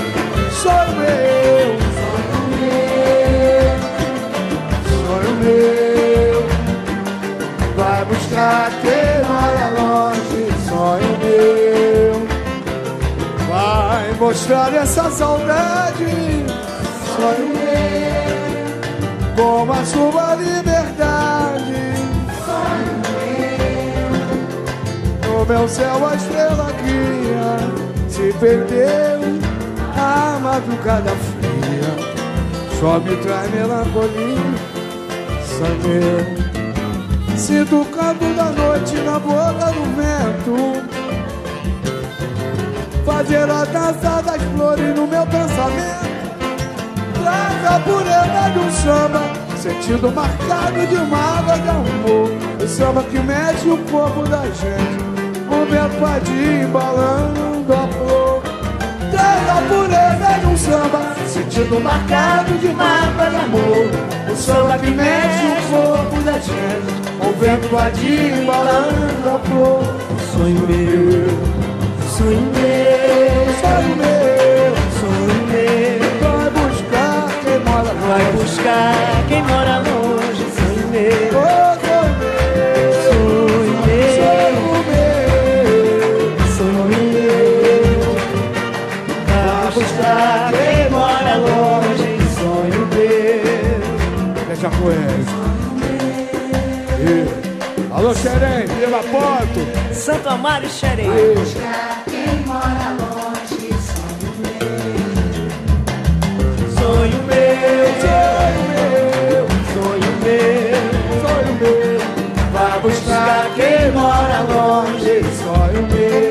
sonho meu, sonho meu, vai buscar quem mora longe. Sonho meu, vai mostrar essa saudade. Sonho meu. Como a sua liberdade. No meu céu a estrela guia se perdeu a madrugada fria. Só me traz melancolia, sangue. Sinto o canto da noite na boca do vento Fazer a dança das flores no meu pensamento Traz a pureza um samba Sentido marcado de uma água de amor. O samba que mexe o corpo da gente Um vento vadio embalando a flor. Traz a pureza de um samba Sentido marcado de uma água de amor. O samba que mexe o corpo da gente o vento vadio embalando a flor. Sonho meu, sonho meu Sonho meu, Vai buscar quem mora longe Sonho meu, oh, sonho meu. Sonho meu, Vai buscar quem mora longe Sonho meu. Deixa com ele. Alô, Xerém, Vila Porto. Santo Amaro e Xerém. Quem mora longe, sonho meu.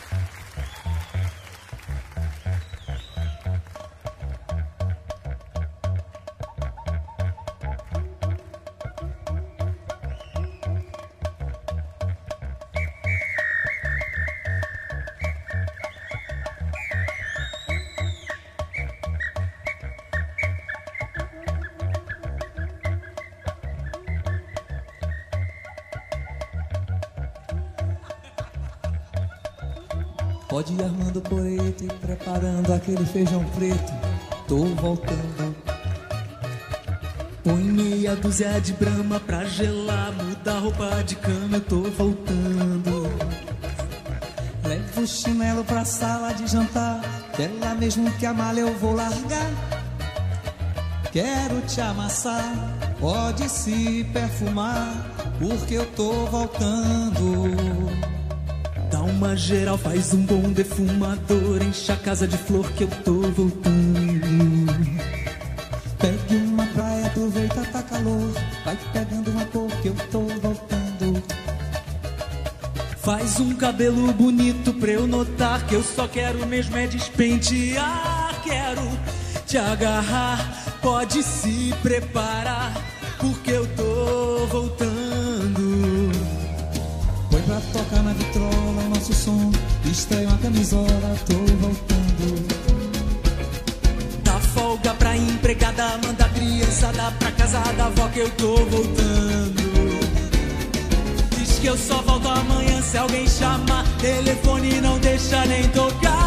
Dúzia de brama pra gelar, muda a roupa de cama, eu tô voltando. Levo o chinelo pra sala de jantar, que é mesmo que a malha eu vou largar. Quero te amassar, pode se perfumar, porque eu tô voltando. Dá uma geral, faz um bom defumador, enche a casa de flor que eu tô voltando. Cabelo bonito pra eu notar que eu só quero mesmo é despentear. Quero te agarrar, pode se preparar, porque eu tô voltando. Põe pra tocar na vitrola o nosso som, estranho a camisola, tô voltando. Dá folga pra empregada, manda a criançada pra casa da avó que eu tô voltando. Diz que eu só amanhã se alguém chamar. Telefone não deixa nem tocar.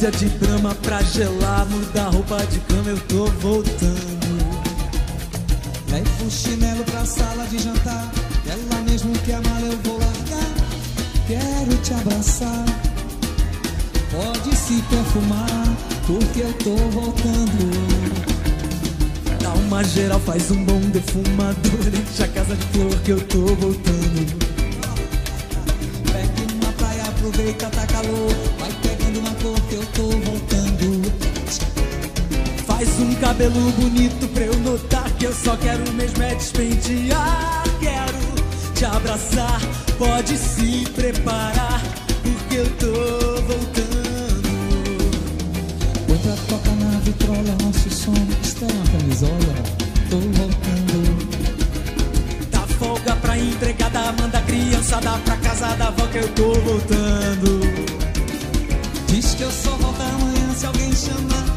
Dúzia de brama pra gelar, muda a roupa de cama, eu tô voltando. Leva o chinelo pra sala de jantar, lá mesmo que a mala eu vou largar. Quero te abraçar, pode se perfumar, porque eu tô voltando. Dá uma geral, faz um bom defumador. Enche a casa de flor que eu tô voltando. Pegue uma praia, aproveita, tá calor. Cabelo bonito pra eu notar que eu só quero mesmo é despentear. Quero te abraçar, pode se preparar, porque eu tô voltando. Põe pra tocar na vitrola nosso som, espera uma camisola, tô voltando. Dá folga pra empregada, manda a criançada pra casa da avó que eu tô voltando. Diz que eu só volto amanhã se alguém chamar,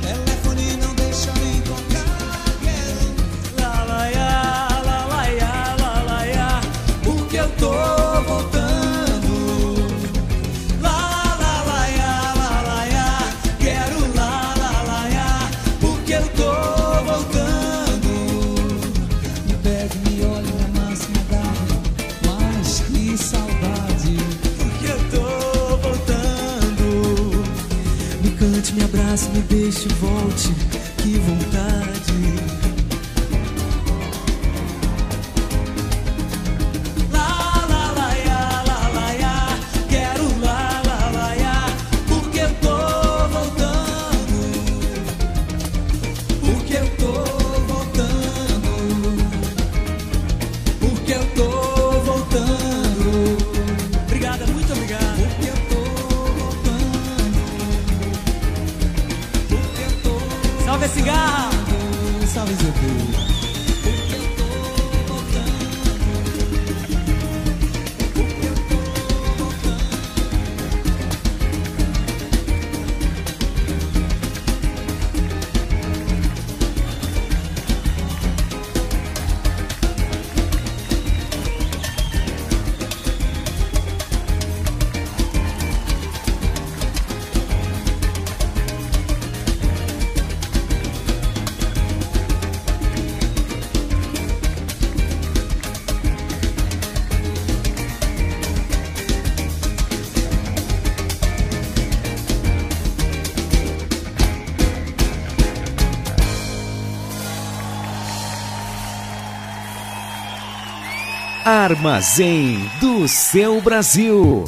Armazém do seu Brasil.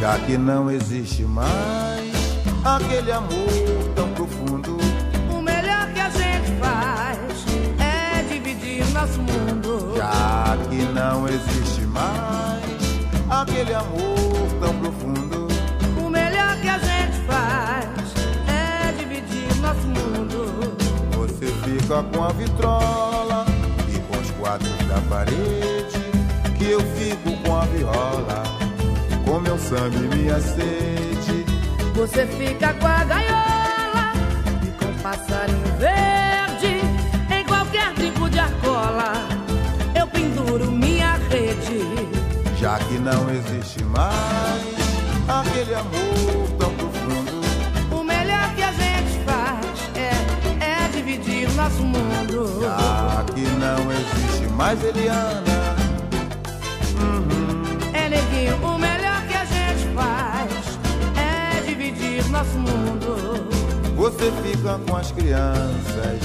Já que não existe mais aquele amor Fica com a vitrola e com os quadros da parede. Que eu fico com a viola, com meu samba e minha sede. Você fica com a gaiola e com o passarinho verde. Em qualquer tipo de argola, eu penduro minha rede. Já que não existe mais aquele amor tão profundo. Nosso mundo. Já que não existe mais Eliana. É neguinho, o melhor que a gente faz é dividir nosso mundo. Você fica com as crianças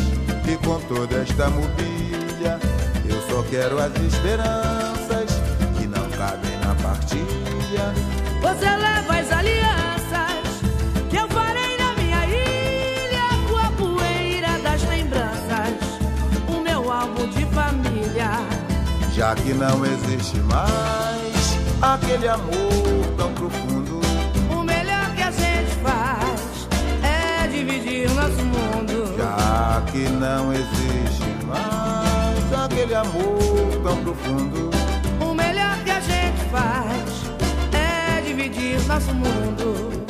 e com toda esta mobília. Eu só quero as esperanças que não cabem na partilha. Você leva as alianças Já que não existe mais aquele amor tão profundo. O melhor que a gente faz é dividir nosso mundo. Já que não existe mais aquele amor tão profundo. O melhor que a gente faz é dividir nosso mundo.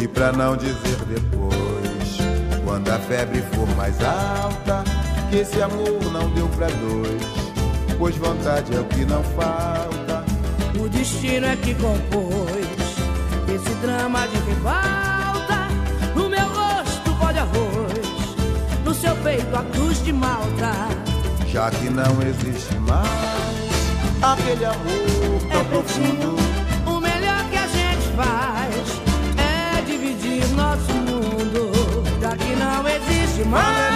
E pra não dizer depois, quando a febre for mais alta, que esse amor não deu pra dois, pois vontade é o que não falta. O destino é que compôs esse drama de rivalta. No meu rosto, pó de arroz, no seu peito, a cruz de malta. Já que não existe mais aquele amor tão profundo. O melhor que a gente faz é dividir nosso mundo. Já que não existe mais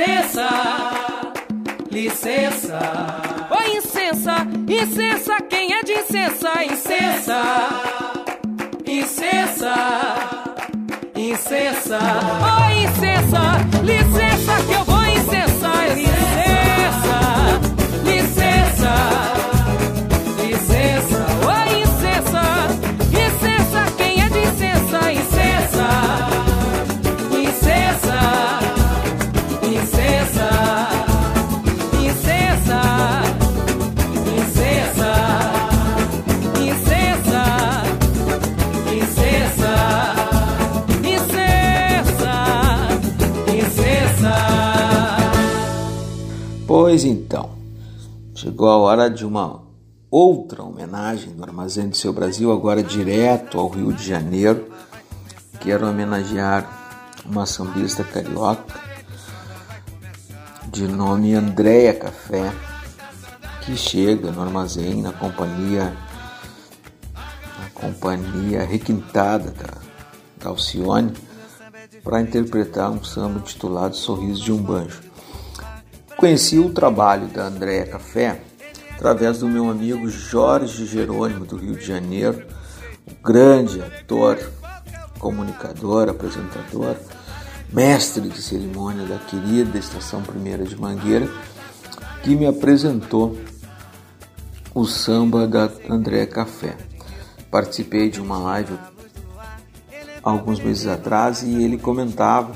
Licença, licença. Oi, incensa, incensa, quem é de incensa? Incensa, incensa, incensa. Oi, incensa, licença que eu chegou a hora de uma outra homenagem do Armazém do Seu Brasil, agora direto ao Rio de Janeiro. Quero homenagear uma sambista carioca de nome Andréia Café, que chega no armazém na companhia na companhia requintada da, da Alcione para interpretar um samba intitulado Sorriso de um Banjo. Conheci o trabalho da Andréia Café através do meu amigo Jorge Jerônimo do Rio de Janeiro, o grande ator, comunicador, apresentador, mestre de cerimônia da querida Estação Primeira de Mangueira, que me apresentou o samba da Andréa Café. Participei de uma live alguns meses atrás e ele comentava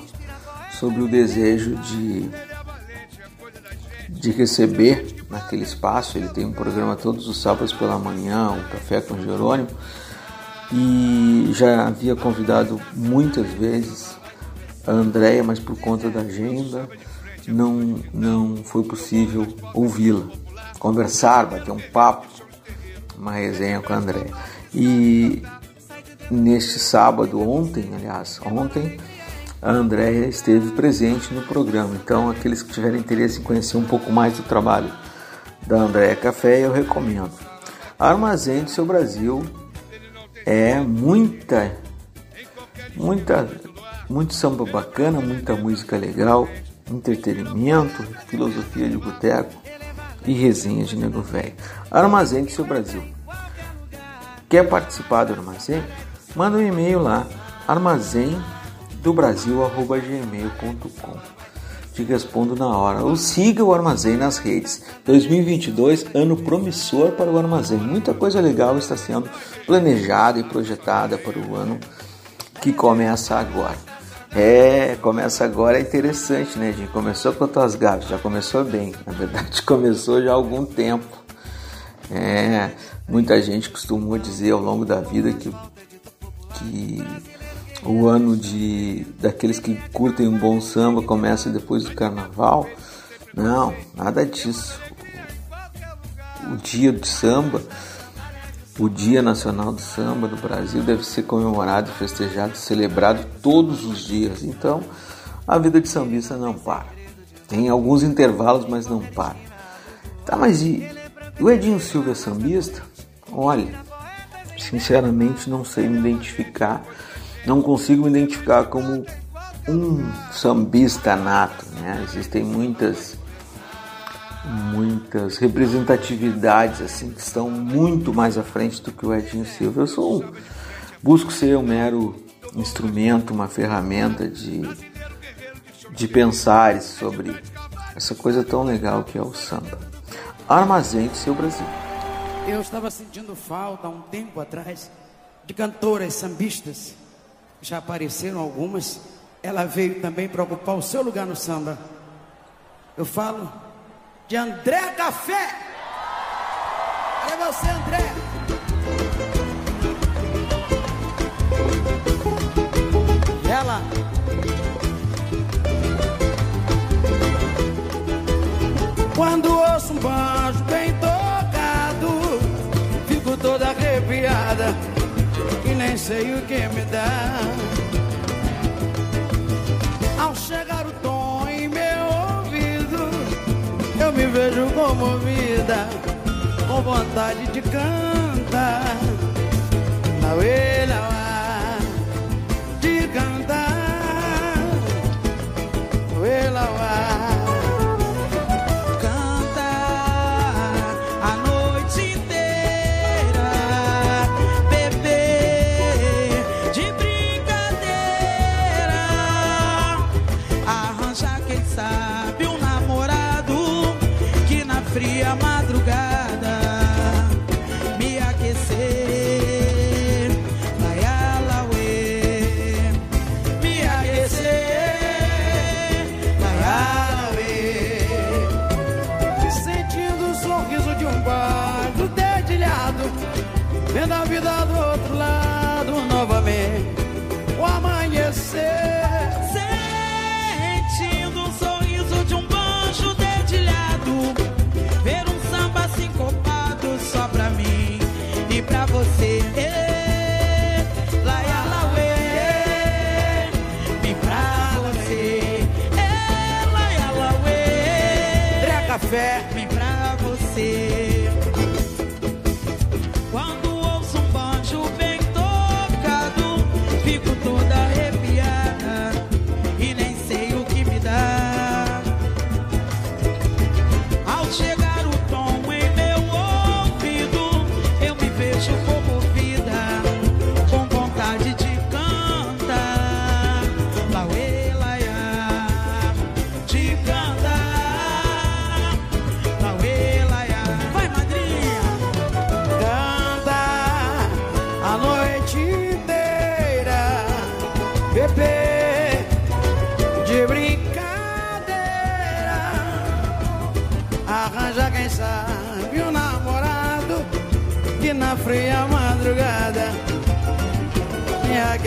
sobre o desejo de de receber naquele espaço. Ele tem um programa todos os sábados pela manhã, o Café com Jerônimo, e já havia convidado muitas vezes a Andréia, mas por conta da agenda não, não foi possível ouvi-la, conversar, bater um papo, uma resenha com a Andréia. E neste sábado, ontem, aliás, ontem, a Andréia esteve presente no programa. Então, aqueles que tiverem interesse em conhecer um pouco mais do trabalho da Andréia Café, eu recomendo. Armazém do Seu Brasil é muita, muita, muito samba bacana, muita música legal, entretenimento, filosofia de boteco e resenha de nego velho. Armazém do Seu Brasil. Quer participar do armazém? Manda um e-mail lá, armazém do Brasil@gmail.com. Te respondo na hora. Ou siga o Armazém nas redes. 2022, ano promissor para o Armazém. Muita coisa legal está sendo planejada e projetada para o ano que começa agora. É, começa agora é interessante, né, gente? Começou com as gaves, já começou bem. Na verdade, começou já há algum tempo. É, muita gente costumou dizer ao longo da vida que, que o ano de daqueles que curtem um bom samba começa depois do carnaval. Não, nada disso. O dia do samba, o Dia Nacional do Samba no Brasil deve ser comemorado, festejado, celebrado todos os dias. Então, a vida de sambista não para. Tem alguns intervalos, mas não para. Tá, mas e o Edinho Silva é sambista? Olha, sinceramente não sei me identificar não consigo me identificar como um sambista nato, né? Existem muitas muitas representatividades assim que estão muito mais à frente do que o Edinho Silva. Eu sou um, busco ser um mero instrumento, uma ferramenta de de pensar sobre essa coisa tão legal que é o samba. Armazém do seu Brasil. Eu estava sentindo falta há um tempo atrás de cantoras sambistas já apareceram algumas. Ela veio também para ocupar o seu lugar no samba. Eu falo de André Café. Olha você, André. Ela. Quando ouço um banjo nem sei o que me dá. Ao chegar o tom em meu ouvido, eu me vejo comovida, com vontade de cantar. Na uela, de cantar. Uela,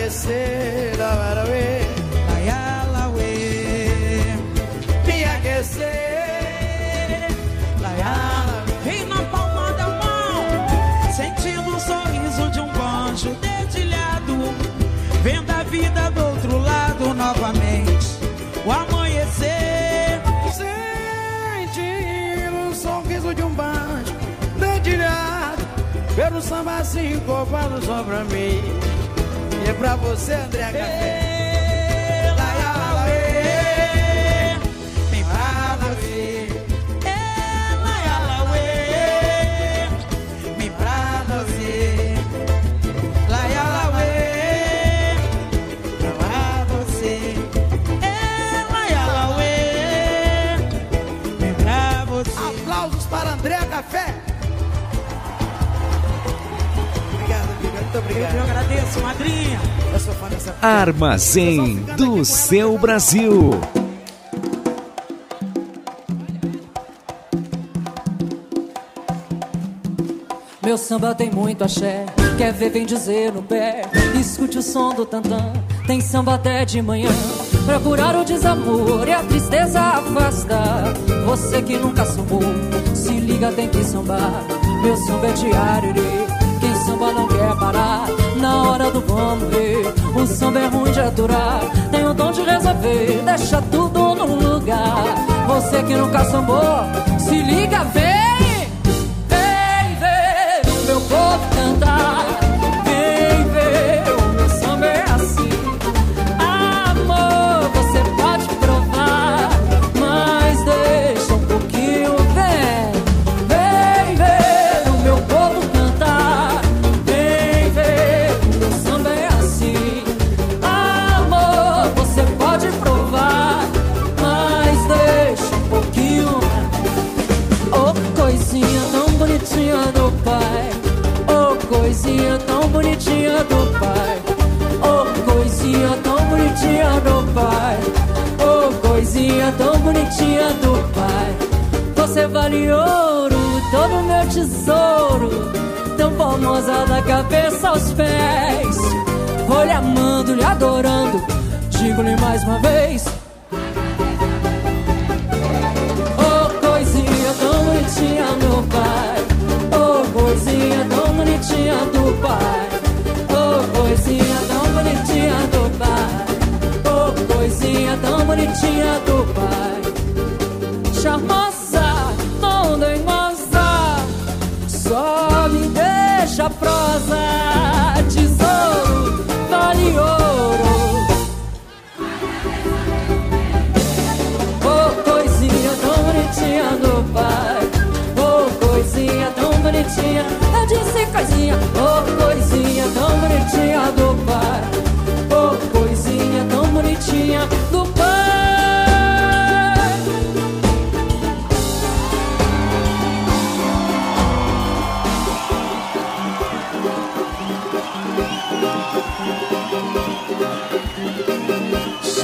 aquecer da para ver. Laiá, lauê. Me aquecer. Laiá, vem na palma da mão, sentindo o sorriso de um banjo dedilhado, vendo a vida do outro lado novamente. O amanhecer, Sentindo o sorriso de um banjo dedilhado Pelo samba assim copado só pra mim E é pra você, André Café obrigado Eu agradeço, madrinha. Eu sou fã dessa Armazém do seu Brasil. Meu samba tem muito axé, quer ver, vem dizer no pé. Escute o som do tantã, tem samba até de manhã. Pra curar o desamor e a tristeza afastar. Você que nunca sambou, se liga, tem que sambar. Meu samba é diário, Na hora do vamos ver, o samba é ruim de aturar. Tem o dom de resolver, deixa tudo no lugar. Você que nunca sambou, se liga, vem! Vem ver o meu povo cantar. Tesouro. Tão formosa da cabeça aos pés. Vou lhe amando, lhe adorando. Digo-lhe mais uma vez.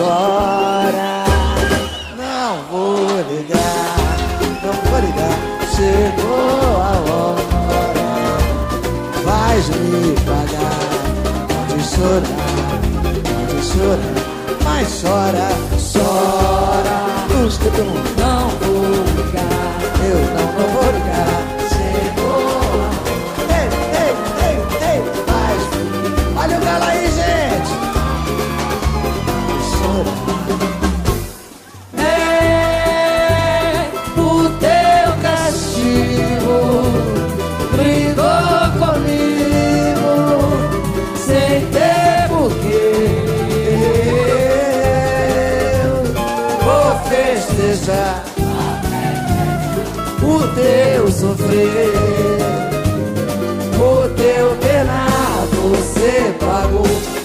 Chora, não vou ligar, não vou ligar. Chegou a hora, vais me devagar. Pode chorar, pode chorar, Você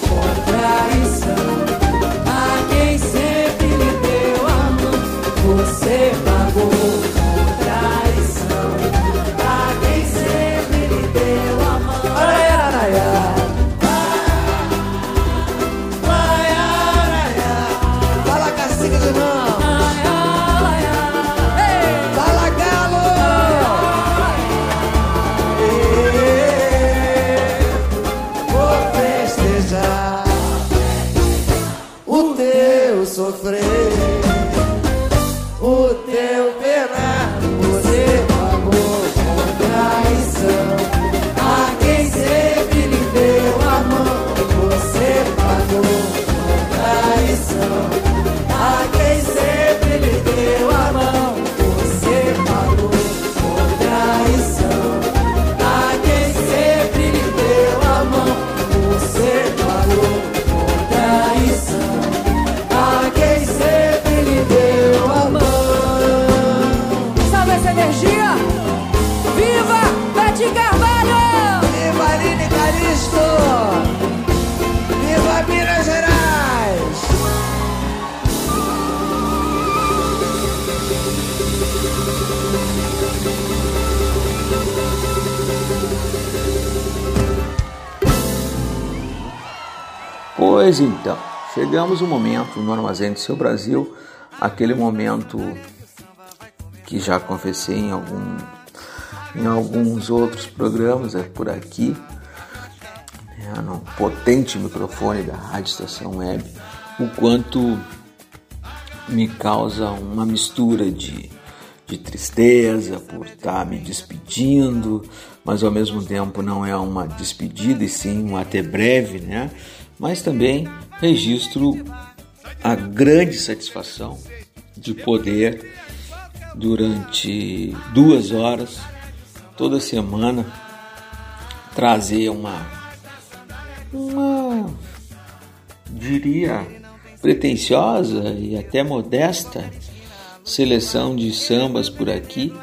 Pois então, chegamos o momento no Armazém do Seu Brasil, aquele momento que já confessei em, algum, em alguns outros programas é por aqui, né, no potente microfone da Rádio Estação Web, o quanto me causa uma mistura de, de tristeza por estar me despedindo, mas ao mesmo tempo não é uma despedida e sim um até breve, né? Mas também registro a grande satisfação de poder durante duas horas toda semana trazer uma uma diria pretensiosa e até modesta seleção de sambas por aqui.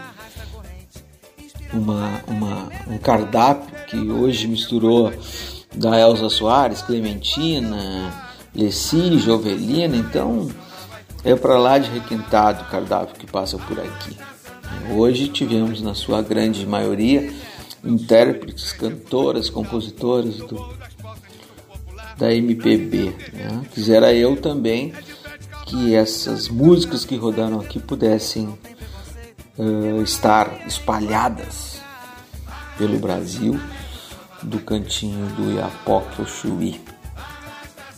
Uma, uma um cardápio que hoje misturou da Elza Soares, Clementina, Leci, Jovelina, então é para lá de requintado o cardápio que passa por aqui. Hoje tivemos, na sua grande maioria, intérpretes, cantoras, compositoras do, da MPB. Né? Quisera eu também que essas músicas que rodaram aqui pudessem uh, estar espalhadas pelo Brasil, do cantinho do Iapoque ao Chuí.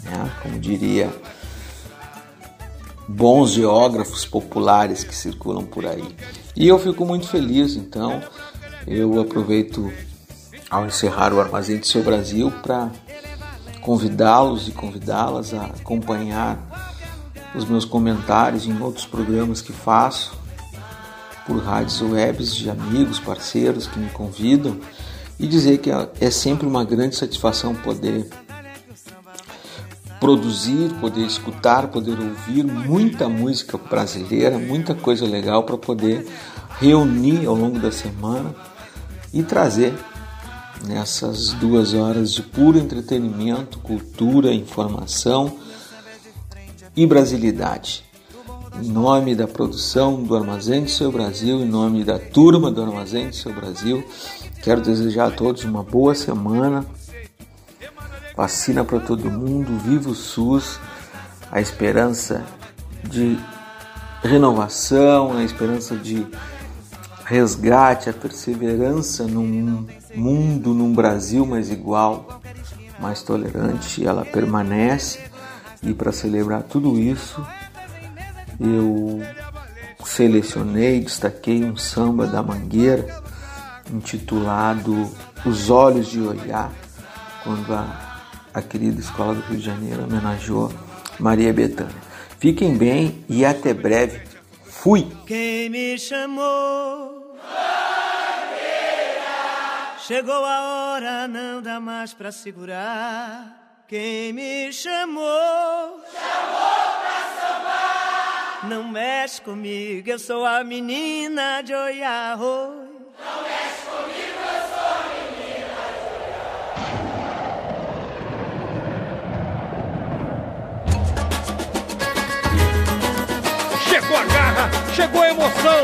Né? Como diria bons geógrafos populares que circulam por aí. E eu fico muito feliz, então eu aproveito ao encerrar o Armazém do Seu Brasil para convidá-los e convidá-las a acompanhar os meus comentários em outros programas que faço por rádios webs de amigos, parceiros que me convidam e dizer que é sempre uma grande satisfação poder produzir, poder escutar, poder ouvir muita música brasileira, muita coisa legal para poder reunir ao longo da semana e trazer nessas duas horas de puro entretenimento, cultura, informação e brasilidade. Em nome da produção do Armazém do Seu Brasil, em nome da turma do Armazém do Seu Brasil, quero desejar a todos uma boa semana. Vacina para todo mundo, viva o SUS, a esperança de renovação, a esperança de resgate, a perseverança num mundo, num Brasil mais igual, mais tolerante, ela permanece. E para celebrar tudo isso, eu selecionei, destaquei um samba da Mangueira intitulado Os Olhos de Oiá, quando a, a querida Escola do Rio de Janeiro homenageou Maria Bethânia. Fiquem bem e até breve. Fui! Quem me chamou? Chegou a hora, não dá mais pra segurar. Quem me chamou? Chamou pra sambar. Não mexe comigo, eu sou a menina de Oiarro. Não mexe Chegou a garra, chegou a emoção,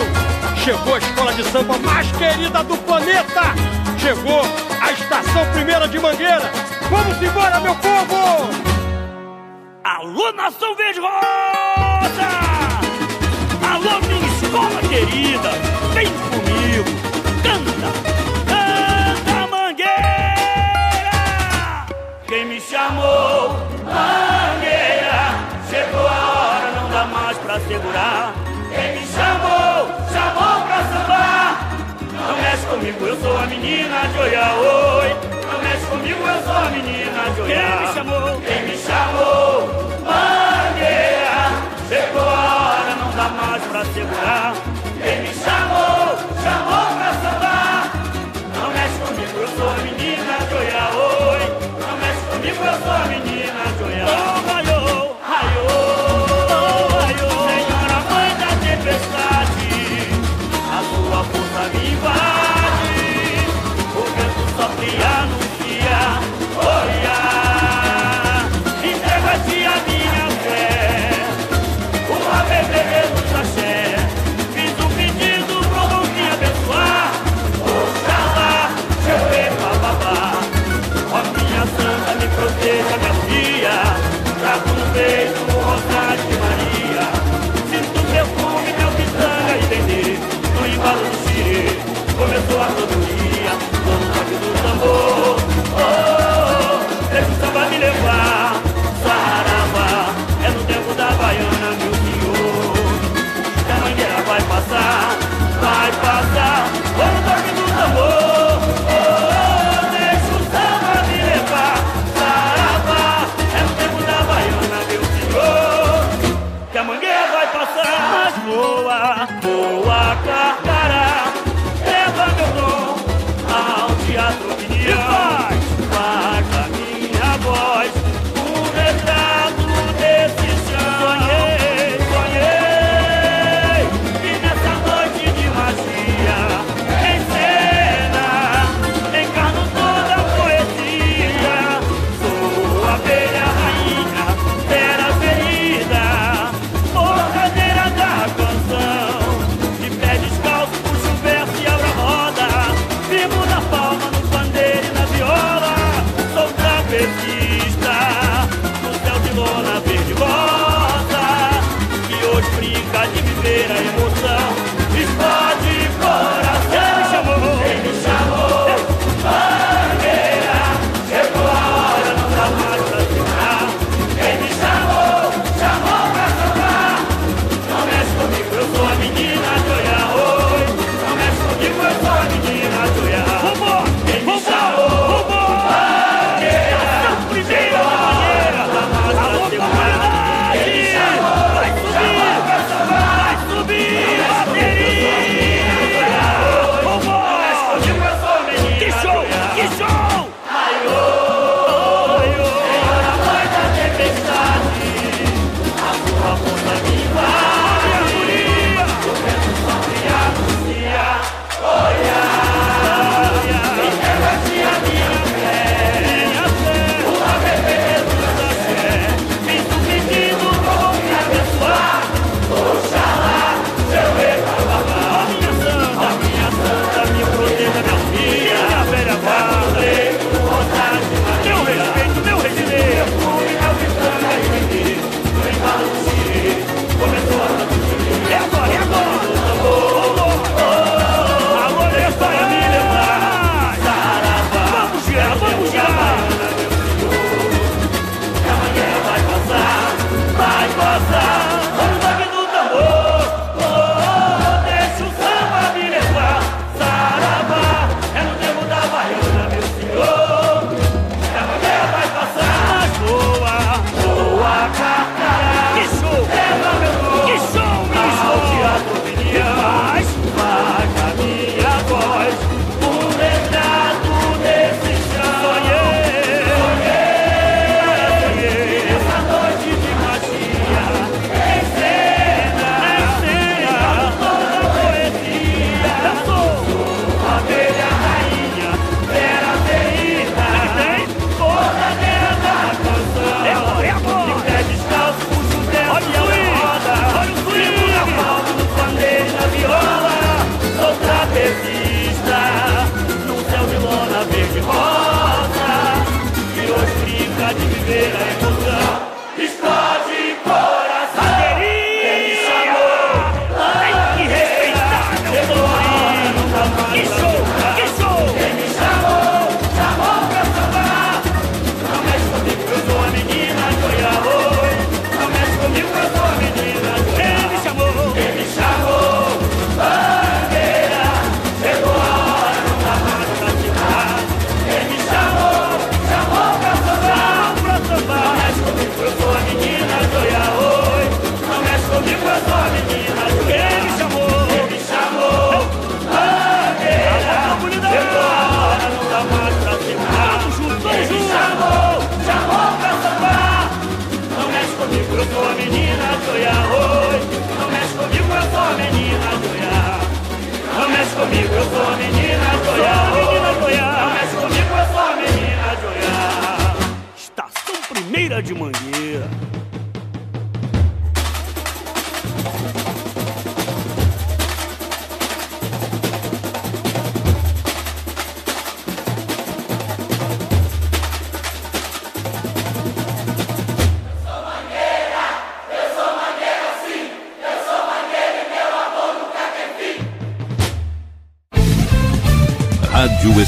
chegou a escola de samba mais querida do planeta. Chegou a estação primeira de Mangueira. Vamos embora, meu povo! Alô, nação verde rosa! Alô, minha escola querida! Vem comigo! Canta! Canta, Mangueira! Quem me chamou? Mangueira! Comigo, eu sou a menina de Oiá, oi! Não mexe comigo, eu sou a menina de Oiá. Quem me chamou? Quem me chamou?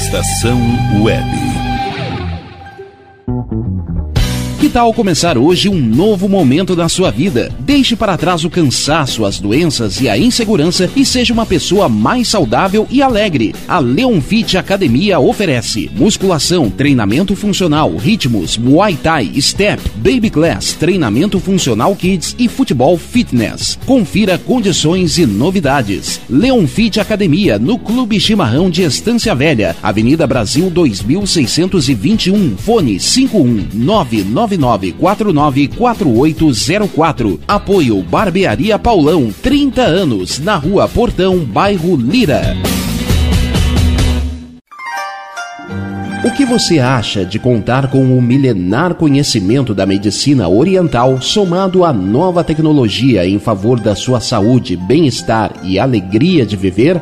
Estação Web. Tal começar hoje um novo momento na sua vida? Deixe para trás o cansaço, as doenças e a insegurança e seja uma pessoa mais saudável e alegre. A Leon Fit Academia oferece musculação, treinamento funcional, ritmos, muay thai, step, baby class, treinamento funcional kids e futebol fitness. Confira condições e novidades. Leon Fit Academia no Clube Chimarrão de Estância Velha, Avenida Brasil 2621, fone 51999494804. Apoio Barbearia Paulão, 30 anos, na Rua Portão, bairro Lira. O que você acha de contar com o milenar conhecimento da medicina oriental somado à nova tecnologia em favor da sua saúde, bem-estar e alegria de viver?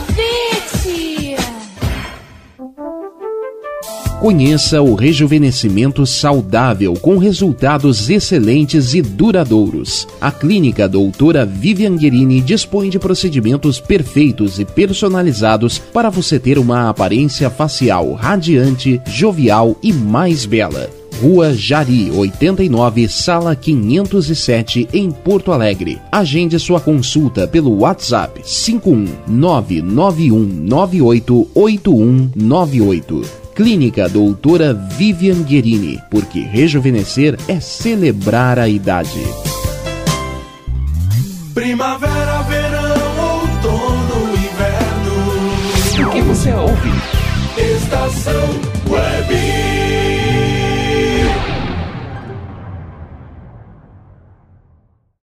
Conheça o rejuvenescimento saudável com resultados excelentes e duradouros. A clínica doutora Vivian Guerini dispõe de procedimentos perfeitos e personalizados para você ter uma aparência facial radiante, jovial e mais bela. Rua Jari, 89, sala 507, em Porto Alegre. Agende sua consulta pelo WhatsApp 51991988198. Clínica Doutora Vivian Guerini, porque rejuvenescer é celebrar a idade. Primavera, verão, outono, inverno. O que você ouve? Estação Web.